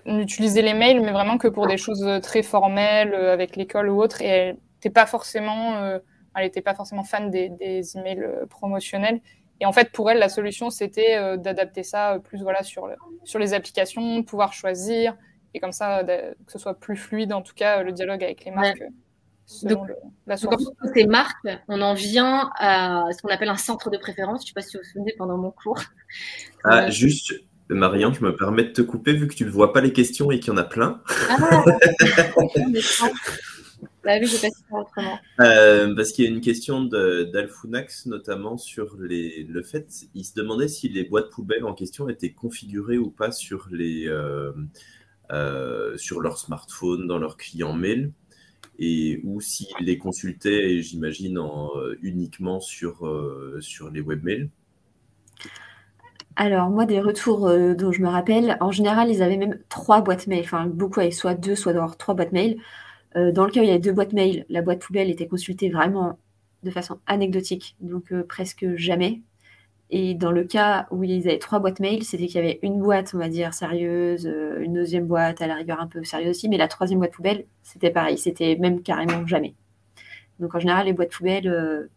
n'utilisait les mails, mais vraiment que pour des choses très formelles, euh, avec l'école ou autre. Et elle n'était pas forcément, euh, elle était pas forcément fan des, des, emails promotionnels. Et en fait, pour elle, la solution, c'était d'adapter ça plus voilà, sur, sur les applications, pouvoir choisir, et comme ça, que ce soit plus fluide, en tout cas, le dialogue avec les marques. Donc, la source. Donc, ces marques, on en vient à ce qu'on appelle un centre de préférence. Je ne sais pas si vous vous souvenez pendant mon cours. Ah, juste, Marianne, je me permets de te couper vu que tu ne vois pas les questions et qu'il y en a plein. Ah, bah oui, pas autrement. Euh, parce qu'il y a une question d'Alfunax, notamment sur les, le fait, il se demandait si les boîtes poubelles en question étaient configurées ou pas sur, les, euh, euh, sur leur smartphone, dans leur client mail, et ou s'ils les consultaient, j'imagine, uniquement sur, sur les webmails. Alors, moi, des retours euh, dont je me rappelle, en général, ils avaient même trois boîtes mail. Enfin, beaucoup avaient soit deux, soit d'avoir trois boîtes mail. Euh, dans le cas où il y avait deux boîtes mail, la boîte poubelle était consultée vraiment de façon anecdotique, donc euh, presque jamais. Et dans le cas où ils avaient trois boîtes mail, c'était qu'il y avait une boîte, on va dire, sérieuse, une deuxième boîte à la rigueur un peu sérieuse aussi, mais la troisième boîte poubelle, c'était pareil, c'était même carrément jamais. Donc en général, les boîtes poubelles,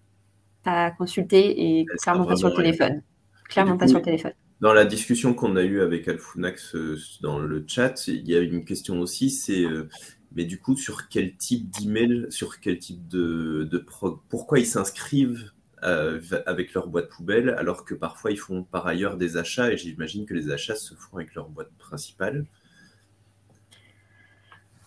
pas consultées et clairement pas sur le téléphone. Clairement pas sur le téléphone. Dans la discussion qu'on a eue avec Alfunax euh, dans le chat, il y a une question aussi, c'est euh, mais du coup sur quel type d'email, sur quel type de, de pourquoi ils s'inscrivent euh, avec leur boîte poubelle alors que parfois ils font par ailleurs des achats et j'imagine que les achats se font avec leur boîte principale.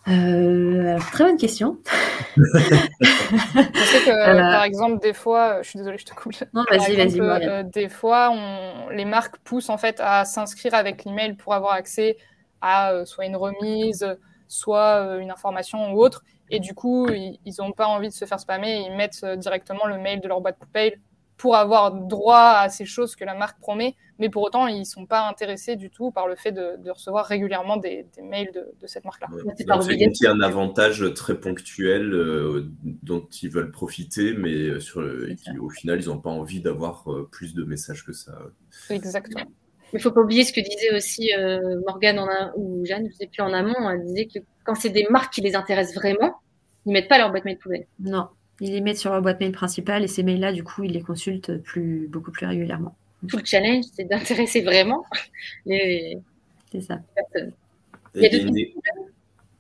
Euh, très bonne question. je sais que, euh, par exemple, des fois, je suis désolée, je te coupe. Non, vas-y, vas-y. Euh, des fois, on, les marques poussent en fait à s'inscrire avec l'email pour avoir accès à soit une remise, soit une information ou autre. Et du coup, ils n'ont pas envie de se faire spammer ils mettent directement le mail de leur boîte mail pour avoir droit à ces choses que la marque promet, mais pour autant, ils ne sont pas intéressés du tout par le fait de, recevoir régulièrement des, mails de, cette marque-là. Y a un avantage très ponctuel euh, dont ils veulent profiter, mais sur au final, ils n'ont pas envie d'avoir euh, plus de messages que ça. Exactement. Il ne faut pas oublier ce que disait aussi euh, Morgane ou Jeanne, je ne sais plus en amont, elle disait que quand c'est des marques qui les intéressent vraiment, ils ne mettent pas leur boîte mail poubelle. Non, ils les mettent sur leur boîte mail principale et ces mails-là, du coup, ils les consultent plus, beaucoup plus régulièrement. Tout le challenge, c'est d'intéresser vraiment les c'est ça. personnes. Il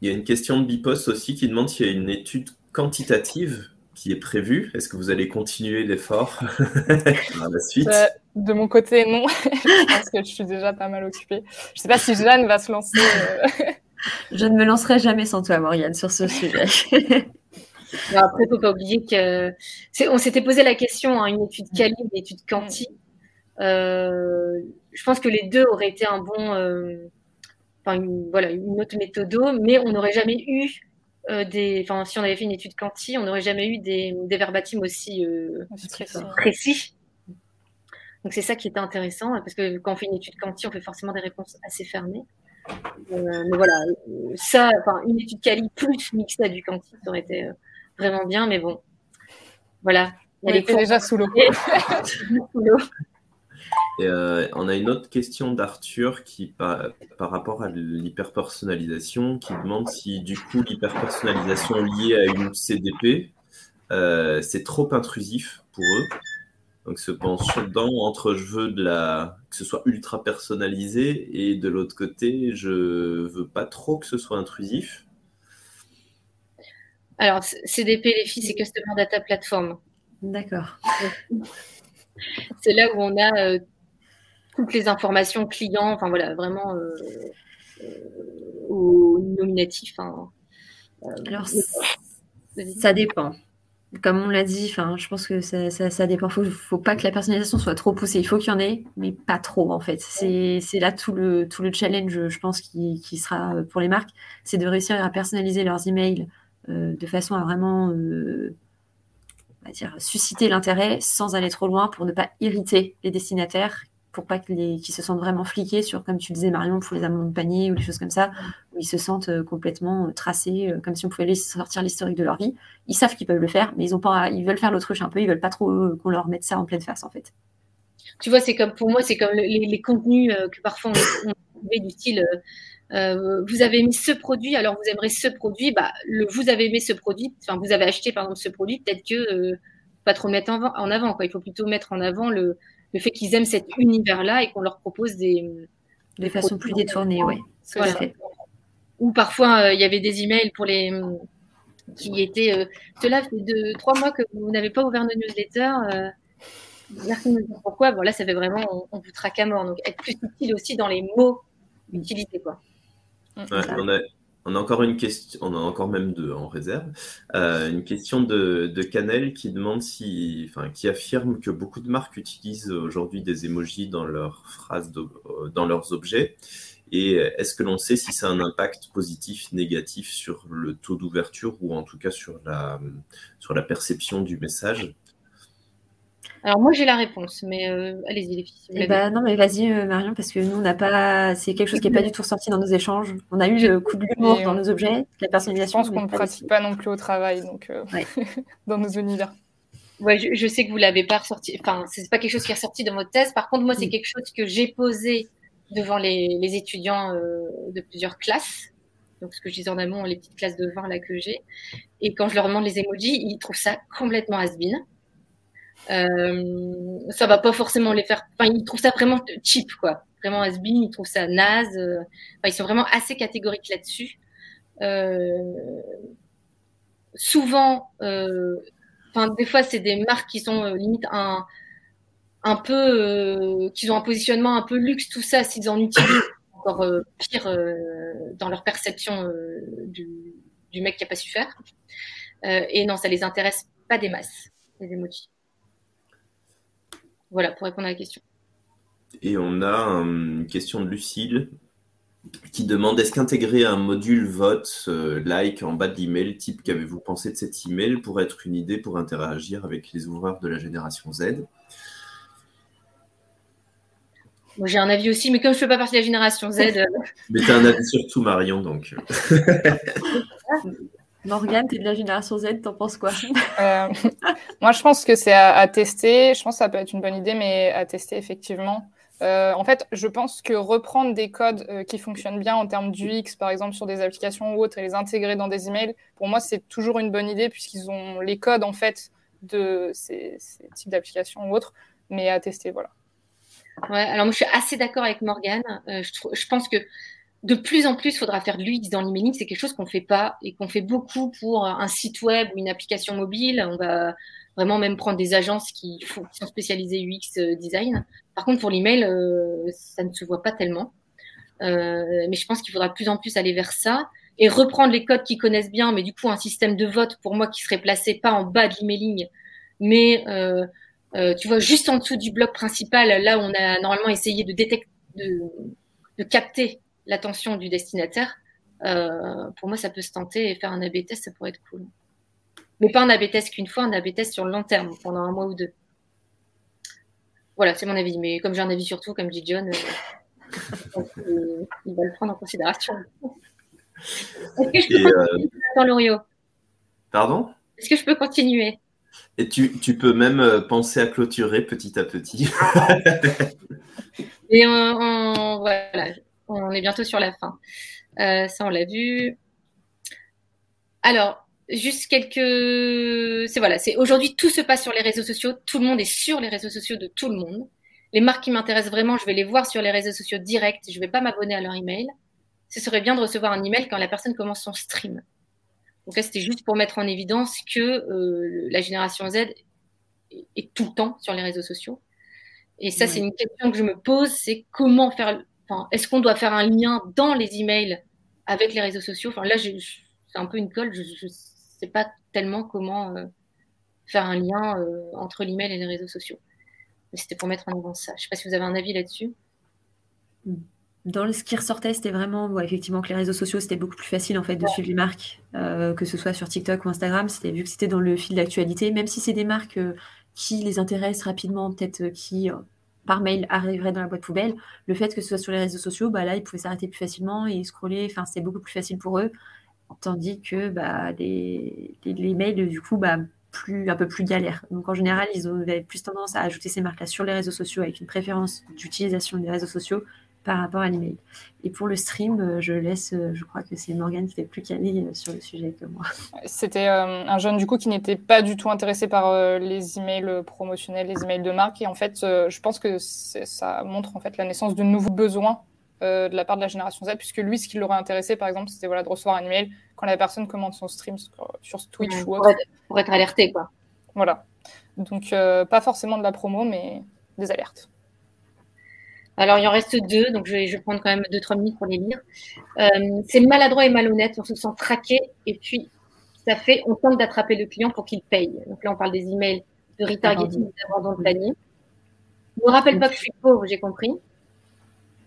y, a une, question de Bipos aussi qui demande s'il y a une étude quantitative qui est prévue. Est-ce que vous allez continuer l'effort à la suite? Euh, De mon côté, non. je pense que je suis déjà pas mal occupée. Je ne sais pas si Jeanne va se lancer. Euh. Je ne me lancerai jamais sans toi, Morgane, sur ce sujet. après, il ne faut pas oublier que on s'était posé la question, hein, une étude quali, une étude quanti. Euh, je pense que les deux auraient été un bon, euh, une, voilà, une autre méthode, mais on n'aurait jamais eu euh, des, enfin si on avait fait une étude quanti, on n'aurait jamais eu des, des verbatim aussi, précis. Donc c'est ça qui était intéressant, parce que quand on fait une étude quanti, on fait forcément des réponses assez fermées. Mais voilà, ça, enfin, une étude quali plus mixée à du quanti, ça aurait été vraiment bien, mais bon, voilà. On était déjà sous l'eau. Euh, on a une autre question d'Arthur qui, par, par, rapport à l'hyperpersonnalisation, qui demande si du coup l'hyperpersonnalisation liée à une CDP, euh, c'est trop intrusif pour eux. Donc ce pendant entre je veux de la que ce soit ultra personnalisé et de l'autre côté je veux pas trop que ce soit intrusif. Alors, CDP, les filles, c'est Customer Data Platform. D'accord. c'est là où on a euh, toutes les informations clients, enfin voilà, vraiment euh, euh, au nominatif. Hein. Alors, ça dépend. Comme on l'a dit, je pense que ça, dépend. Il ne faut pas que la personnalisation soit trop poussée. Il faut qu'il y en ait, mais pas trop en fait. C'est là tout le, challenge, je pense, qui, sera pour les marques. C'est de réussir à personnaliser leurs emails euh, de façon à vraiment euh, susciter l'intérêt sans aller trop loin pour ne pas irriter les destinataires, pour pas qu'ils se sentent vraiment fliqués sur, comme tu disais Marion, pour les amendements de panier ou des choses comme ça, où ils se sentent euh, complètement tracés, comme si on pouvait sortir l'historique de leur vie. Ils savent qu'ils peuvent le faire, mais ils, ont pas, ils veulent faire l'autruche un peu, ils veulent pas trop qu'on leur mette ça en pleine face en fait. Tu vois, c'est comme pour moi, c'est comme les, contenus que parfois on, on du style euh, vous avez mis ce produit, alors vous aimerez ce produit, bah, le, vous avez aimé ce produit, enfin vous avez acheté par exemple ce produit, peut-être que euh, pas trop mettre en, en, avant, quoi. Il faut plutôt mettre en avant le, le fait qu'ils aiment cet univers-là et qu'on leur propose des de façon plus détournée, oui. Ou parfois euh, il y avait des emails pour les qui étaient cela fait de trois mois que vous n'avez pas ouvert nos newsletters. merci de nous dire pourquoi. Bon là ça fait vraiment on, on vous traque à mort. Donc être plus utile aussi dans les mots utilisés quoi. On, a, encore une question, on a encore même deux en réserve. Euh, une question de, de, Canel qui demande si, enfin, qui affirme que beaucoup de marques utilisent aujourd'hui des emojis dans leurs phrases, euh, dans leurs objets. Et est-ce que l'on sait si c'est un impact positif, négatif sur le taux d'ouverture ou en tout cas sur la, sur la perception du message? Alors moi j'ai la réponse, mais euh, allez-y les filles. Eh ben, non mais vas-y Marion parce que nous on n'a pas, c'est quelque chose qui n'est pas du tout ressorti dans nos échanges. On a eu le coup de l'humour dans nos objets, la personnalisation. Je pense qu'on ne pratique pas non plus au travail, donc dans nos univers. Ouais, je, sais que vous l'avez pas ressorti. Enfin, c'est pas quelque chose qui est ressorti dans votre thèse. Par contre, moi, c'est quelque chose que j'ai posé devant les, étudiants de plusieurs classes donc ce que je disais en amont, les petites classes de 20 là que j'ai. Et quand je leur demande les emojis, ils trouvent ça complètement has-been. Euh, ça va pas forcément les faire. Enfin, ils trouvent ça vraiment cheap, quoi. Vraiment has-been, ils trouvent ça naze. Euh, enfin, ils sont vraiment assez catégoriques là-dessus. Euh, souvent, euh, enfin, des fois, c'est des marques qui sont limite un, un peu, qui ont un positionnement un peu luxe, tout ça, s'ils en utilisent encore euh, pire euh, dans leur perception euh, du, mec qui n'a pas su faire. et non, ça les intéresse pas des masses, les emojis. Voilà, pour répondre à la question. Et on a une question de Lucille qui demande est-ce qu'intégrer un module vote like en bas de l'email, type qu'avez-vous pensé de cet email, pourrait être une idée pour interagir avec les ouvreurs de la génération Z? Moi, j'ai un avis aussi, mais comme je ne fais pas partie de la génération Z. Euh, mais tu as un avis sur tout, Marion, donc. Morgane, tu es de la génération Z, t'en penses quoi? Euh, Moi, je pense que c'est à, tester. Je pense que ça peut être une bonne idée, mais à tester effectivement. Euh, en fait, je pense que reprendre des codes qui fonctionnent bien en termes d'UX, par exemple sur des applications ou autres, et les intégrer dans des emails, pour moi, c'est toujours une bonne idée puisqu'ils ont les codes en fait de ces, ces types d'applications ou autres, mais à tester, voilà. Alors moi je suis assez d'accord avec Morgane. Euh, je, pense que de plus en plus, il faudra faire de l'UX dans l'emailing. C'est quelque chose qu'on ne fait pas et qu'on fait beaucoup pour un site web ou une application mobile. On va vraiment même prendre des agences qui sont spécialisées UX euh, design. Par contre, pour l'email, euh, ça ne se voit pas tellement. Euh, mais je pense qu'il faudra de plus en plus aller vers ça et reprendre les codes qu'ils connaissent bien, mais du coup un système de vote pour moi qui serait placé pas en bas de l'emailing, mais euh, tu vois, juste en dessous du bloc principal, là où on a normalement essayé de, détecter, de, capter l'attention du destinataire, euh, pour moi, ça peut se tenter et faire un AB test, ça pourrait être cool. Mais pas un AB test qu'une fois, un AB test sur le long terme, pendant un mois ou deux. Voilà, c'est mon avis. Mais comme j'ai un avis sur tout, comme dit John, euh, il va le prendre en considération. Est-ce que je peux continuer, Pardon? Est-ce que je peux continuer? Et tu, peux même euh, penser à clôturer petit à petit. Et voilà, on est bientôt sur la fin. Euh, ça, on l'a vu. Alors, juste quelques. C'est voilà, c'est aujourd'hui tout se passe sur les réseaux sociaux. Tout le monde est sur les réseaux sociaux de tout le monde. Les marques qui m'intéressent vraiment, je vais les voir sur les réseaux sociaux direct. Je ne vais pas m'abonner à leur email. Ce serait bien de recevoir un email quand la personne commence son stream. Donc là, c'était juste pour mettre en évidence que euh, la génération Z est tout le temps sur les réseaux sociaux. Et ça, c'est une question que je me pose, c'est comment faire, enfin, est-ce qu'on doit faire un lien dans les emails avec les réseaux sociaux? Enfin, là, c'est un peu une colle, je ne sais pas tellement comment euh, faire un lien euh, entre l'email et les réseaux sociaux. C'était pour mettre en avant ça. Je ne sais pas si vous avez un avis là-dessus. Mm dans ce qui ressortait, c'était vraiment effectivement que les réseaux sociaux, c'était beaucoup plus facile en fait de suivre les marques, euh, que ce soit sur TikTok ou Instagram. C'était vu que c'était dans le fil d'actualité, même si c'est des marques euh, qui les intéressent rapidement, peut-être euh, qui par mail arriveraient dans la boîte poubelle. Le fait que ce soit sur les réseaux sociaux, bah là, ils pouvaient s'arrêter plus facilement et scroller. Enfin, c'était beaucoup plus facile pour eux, tandis que bah, les, les, mails, du coup, bah, plus, un peu plus galère. Donc en général, ils avaient plus tendance à ajouter ces marques-là sur les réseaux sociaux avec une préférence d'utilisation des réseaux sociaux par rapport à l'email. Et pour le stream, euh, je laisse, euh, je crois que c'est Morgane qui est plus calée euh, sur le sujet que moi. C'était un jeune du coup qui n'était pas du tout intéressé par les emails promotionnels, les emails de marque. Et en fait, je pense que ça montre en fait la naissance de nouveaux besoins de la part de la génération Z, puisque lui, ce qui l'aurait intéressé, par exemple, c'était voilà, de recevoir un email quand la personne commande son stream sur, Twitch ou autre. Pour être, alerté, quoi. Voilà. Donc, pas forcément de la promo, mais des alertes. Alors, il en reste deux, donc je vais, je prendre quand même deux, trois minutes pour les lire. Euh, c'est maladroit et malhonnête, on se sent traqué, et puis ça fait, on tente d'attraper le client pour qu'il paye. Donc là, on parle des emails de retargeting, d'abandon de panier. Ne me rappelle pas que je suis pauvre, j'ai compris.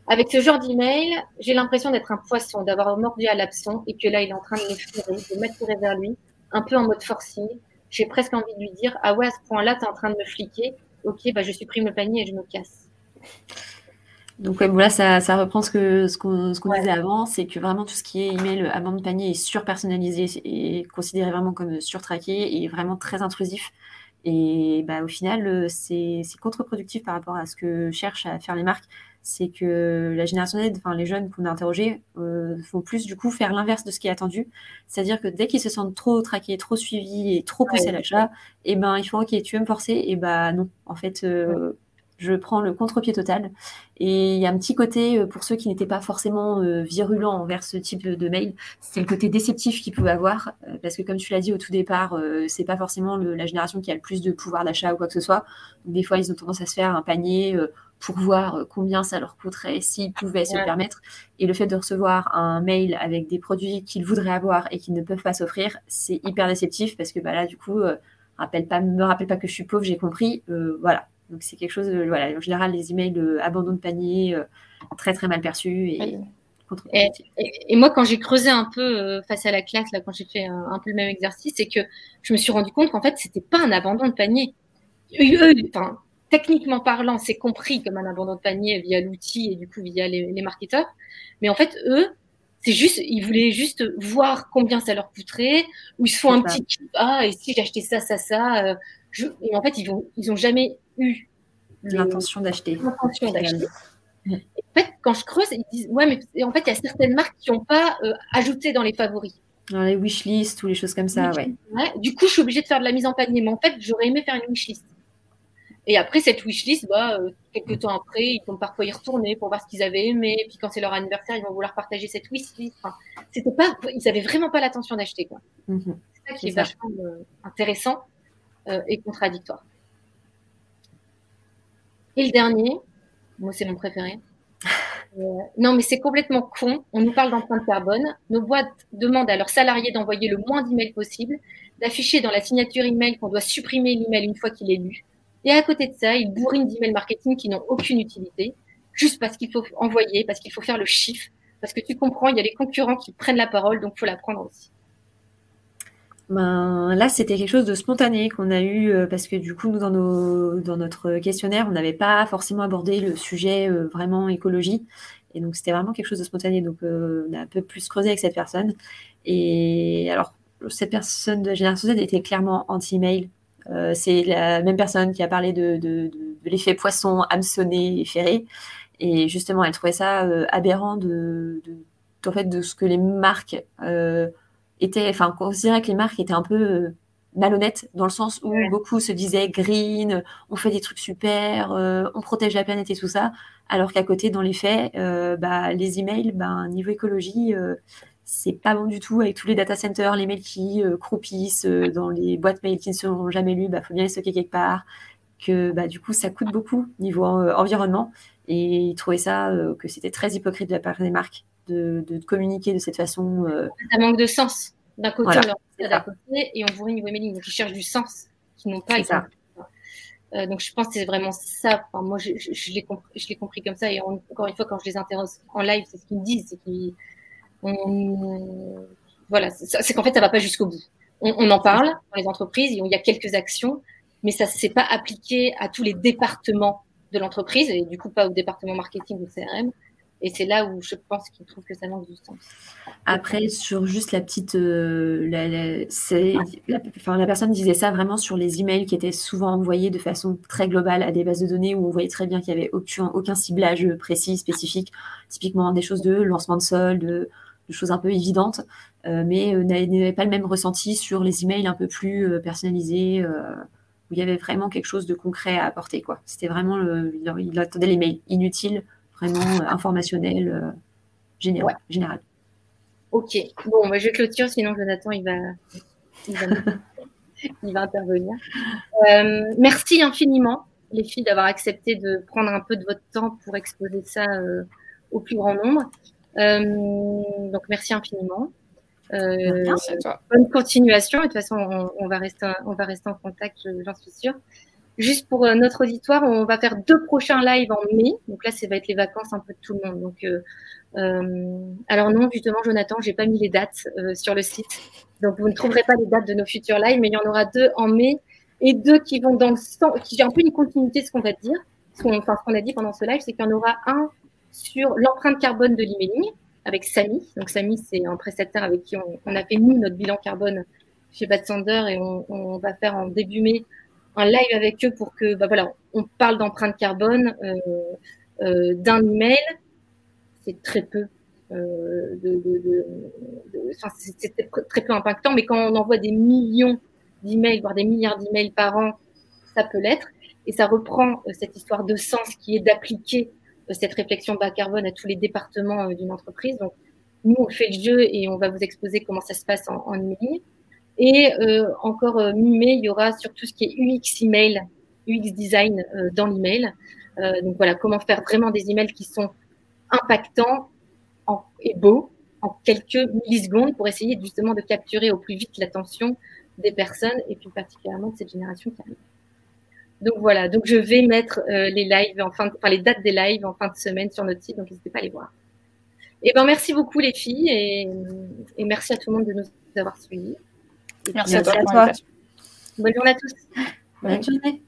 Avec ce genre d'email, j'ai l'impression d'être un poisson, d'avoir mordu à l'absent et que là, il est en train de m'effleurer, de m'attirer vers lui, un peu en mode forcing. J'ai presque envie de lui dire, ah ouais, à ce point-là, tu es en train de me fliquer ok, bah, je supprime le panier et je me casse. Donc voilà, ça, ça, reprend ce qu'on ce qu'on disait avant, c'est que vraiment tout ce qui est email abandon de panier est surpersonnalisé et considéré vraiment comme surtraqué et vraiment très intrusif. Et bah, au final, c'est contre-productif par rapport à ce que cherchent à faire les marques. C'est que la génération Z, enfin les jeunes qu'on a interrogés, euh, faut plus du coup faire l'inverse de ce qui est attendu. C'est-à-dire que dès qu'ils se sentent trop traqués, trop suivis et trop poussés à l'achat, et eh ben ils font ok, tu veux me forcer? Et ben non, en fait, euh, je prends le contre-pied total. Et il y a un petit côté, euh, pour ceux qui n'étaient pas forcément euh, virulents envers ce type de mail, c'est le côté déceptif qu'ils pouvaient avoir. Euh, parce que comme tu l'as dit au tout départ, c'est pas forcément la génération qui a le plus de pouvoir d'achat ou quoi que ce soit. des fois, ils ont tendance à se faire un panier pour voir combien ça leur coûterait s'ils pouvaient se le permettre. Et le fait de recevoir un mail avec des produits qu'ils voudraient avoir et qu'ils ne peuvent pas s'offrir, c'est hyper déceptif parce que bah, là, du coup, rappelle pas, me rappelle pas que je suis pauvre, j'ai compris. voilà, donc c'est quelque chose, voilà, en général, les emails de abandon de panier, euh, très très mal perçus et, et, moi, quand j'ai creusé un peu euh, face à la classe, là, quand j'ai fait un, peu le même exercice, c'est que je me suis rendu compte qu'en fait, c'était pas un abandon de panier. enfin, techniquement parlant, c'est compris comme un abandon de panier via l'outil et du coup via les, marketeurs. Mais en fait, eux, c'est juste, ils voulaient juste voir combien ça leur coûterait, ou ils se font un petit ah et si j'achetais ça, ça, ça. Euh, et en fait, ils ont, ils ont jamais eu l'intention d'acheter. L'intention d'acheter. En fait, quand je creuse, ils disent ouais, mais en fait, il y a certaines marques qui n'ont pas euh, ajouté dans les favoris. Dans les wishlists ou les choses comme ça, ouais. Du coup, je suis obligée de faire de la mise en panier. Mais en fait, j'aurais aimé faire une wishlist. Et après, cette wishlist, bah, euh, quelques temps après, ils vont parfois y retourner pour voir ce qu'ils avaient aimé. Et puis quand c'est leur anniversaire, ils vont vouloir partager cette wishlist. Enfin, c'était pas, ils n'avaient vraiment pas l'intention d'acheter. quoi. Mhm. C'est ça qui est, vachement euh, intéressant et contradictoire. Et le dernier, moi c'est mon préféré. Euh, non, mais c'est complètement con. On nous parle d'empreinte carbone. Nos boîtes demandent à leurs salariés d'envoyer le moins d'emails possible, d'afficher dans la signature email qu'on doit supprimer l'email une fois qu'il est lu. Et à côté de ça, ils bourrinent d'emails marketing qui n'ont aucune utilité, juste parce qu'il faut envoyer, parce qu'il faut faire le chiffre, parce que tu comprends, il y a les concurrents qui prennent la parole, donc il faut la prendre aussi. Ben, là, c'était quelque chose de spontané qu'on a eu euh, parce que du coup, nous, dans, nos, dans notre questionnaire, on n'avait pas forcément abordé le sujet euh, vraiment écologie. Et donc, c'était vraiment quelque chose de spontané. Donc, euh, on a un peu plus creusé avec cette personne. Et alors, cette personne de Génération Z était clairement anti-mail. c'est la même personne qui a parlé de, de, l'effet poisson hameçonné et ferré. Et justement, elle trouvait ça aberrant de, en fait, de ce que les marques était, enfin, on considérait que les marques étaient un peu euh, malhonnêtes dans le sens où beaucoup se disaient green, on fait des trucs super, euh, on protège la planète et tout ça, alors qu'à côté, dans les faits, euh, bah, les emails, bah, niveau écologie, c'est pas bon du tout avec tous les data centers, les mails qui croupissent dans les boîtes mails qui ne seront jamais lues, bah, faut bien les stocker quelque part, que bah, du coup, ça coûte beaucoup niveau environnement. Et ils trouvaient ça, que c'était très hypocrite de la part des marques de, communiquer de cette façon. Euh, ça manque de sens. D'un côté, on leur côté et on niveau mailing. Donc, ils cherchent du sens qui n'ont pas. Ça. Euh, donc, je pense que c'est vraiment ça. Enfin, moi, je, je, je l'ai compris, compris, comme ça. Et encore une fois, quand je les interroge en live, c'est ce qu'ils me disent. C'est qu'ils. Voilà, c'est qu'en fait, ça va pas jusqu'au bout. On, on, en parle dans les entreprises, il y a quelques actions, mais ça ne s'est pas appliqué à tous les départements de l'entreprise, et du coup pas au département marketing ou CRM. Et c'est là où je pense qu'il trouve que ça manque du sens. Après, sur juste la petite. Euh, la, enfin, la personne disait ça vraiment sur les emails qui étaient souvent envoyés de façon très globale à des bases de données où on voyait très bien qu'il n'y avait aucun, aucun ciblage précis, spécifique. Typiquement des choses de lancement de solde, de, choses un peu évidentes, euh, mais euh, n'avait pas le même ressenti sur les emails un peu plus personnalisés. où il y avait vraiment quelque chose de concret à apporter. quoi. C'était vraiment, le, il attendait les mails inutiles vraiment euh, informationnel, euh, général, général. Ok, bon, bah, je clôture, sinon Jonathan, il va, il va, intervenir. Euh, merci infiniment, les filles, d'avoir accepté de prendre un peu de votre temps pour exposer ça au plus grand nombre. donc, merci infiniment. merci à toi. Bonne continuation. de toute façon, on, on, va, rester, on va rester en contact, j'en suis sûre. Juste pour euh, notre auditoire, on va faire deux prochains lives en mai. Donc là, ça va être les vacances un peu de tout le monde. Donc, euh, euh, alors non, justement, Jonathan, j'ai pas mis les dates sur le site. Donc vous ne trouverez pas les dates de nos futurs lives, mais il y en aura deux en mai et deux qui vont dans le sens, qui j'ai un peu une continuité de ce qu'on va dire. Ce qu'on a dit pendant ce live, c'est qu'il y en aura un sur l'empreinte carbone de l'emailing avec Samy. Donc Samy, c'est un prestataire avec qui on, a fait nous notre bilan carbone chez Bad Sander et on, va faire en début mai un live avec eux pour que, bah voilà, on parle d'empreinte carbone euh, euh, d'un email. C'est très peu. Euh, de, c'est très peu impactant, mais quand on envoie des millions d'emails, voire des milliards d'emails par an, ça peut l'être. Et ça reprend cette histoire de sens qui est d'appliquer cette réflexion bas carbone à tous les départements euh, d'une entreprise. Donc, nous, on fait le jeu et on va vous exposer comment ça se passe en, en ligne. Et euh, encore euh, mi-mai, il y aura sur tout ce qui est UX email, UX design dans l'email. donc voilà, comment faire vraiment des emails qui sont impactants et beaux en quelques millisecondes pour essayer justement de capturer au plus vite l'attention des personnes et plus particulièrement de cette génération qui arrive. Donc voilà, donc je vais mettre euh, les lives, en fin de, enfin les dates des lives en fin de semaine sur notre site, donc n'hésitez pas à les voir. Et eh ben merci beaucoup les filles et, et, merci à tout le monde de nous avoir suivis. Merci, à toi. Bonne journée à tous. Bonne journée.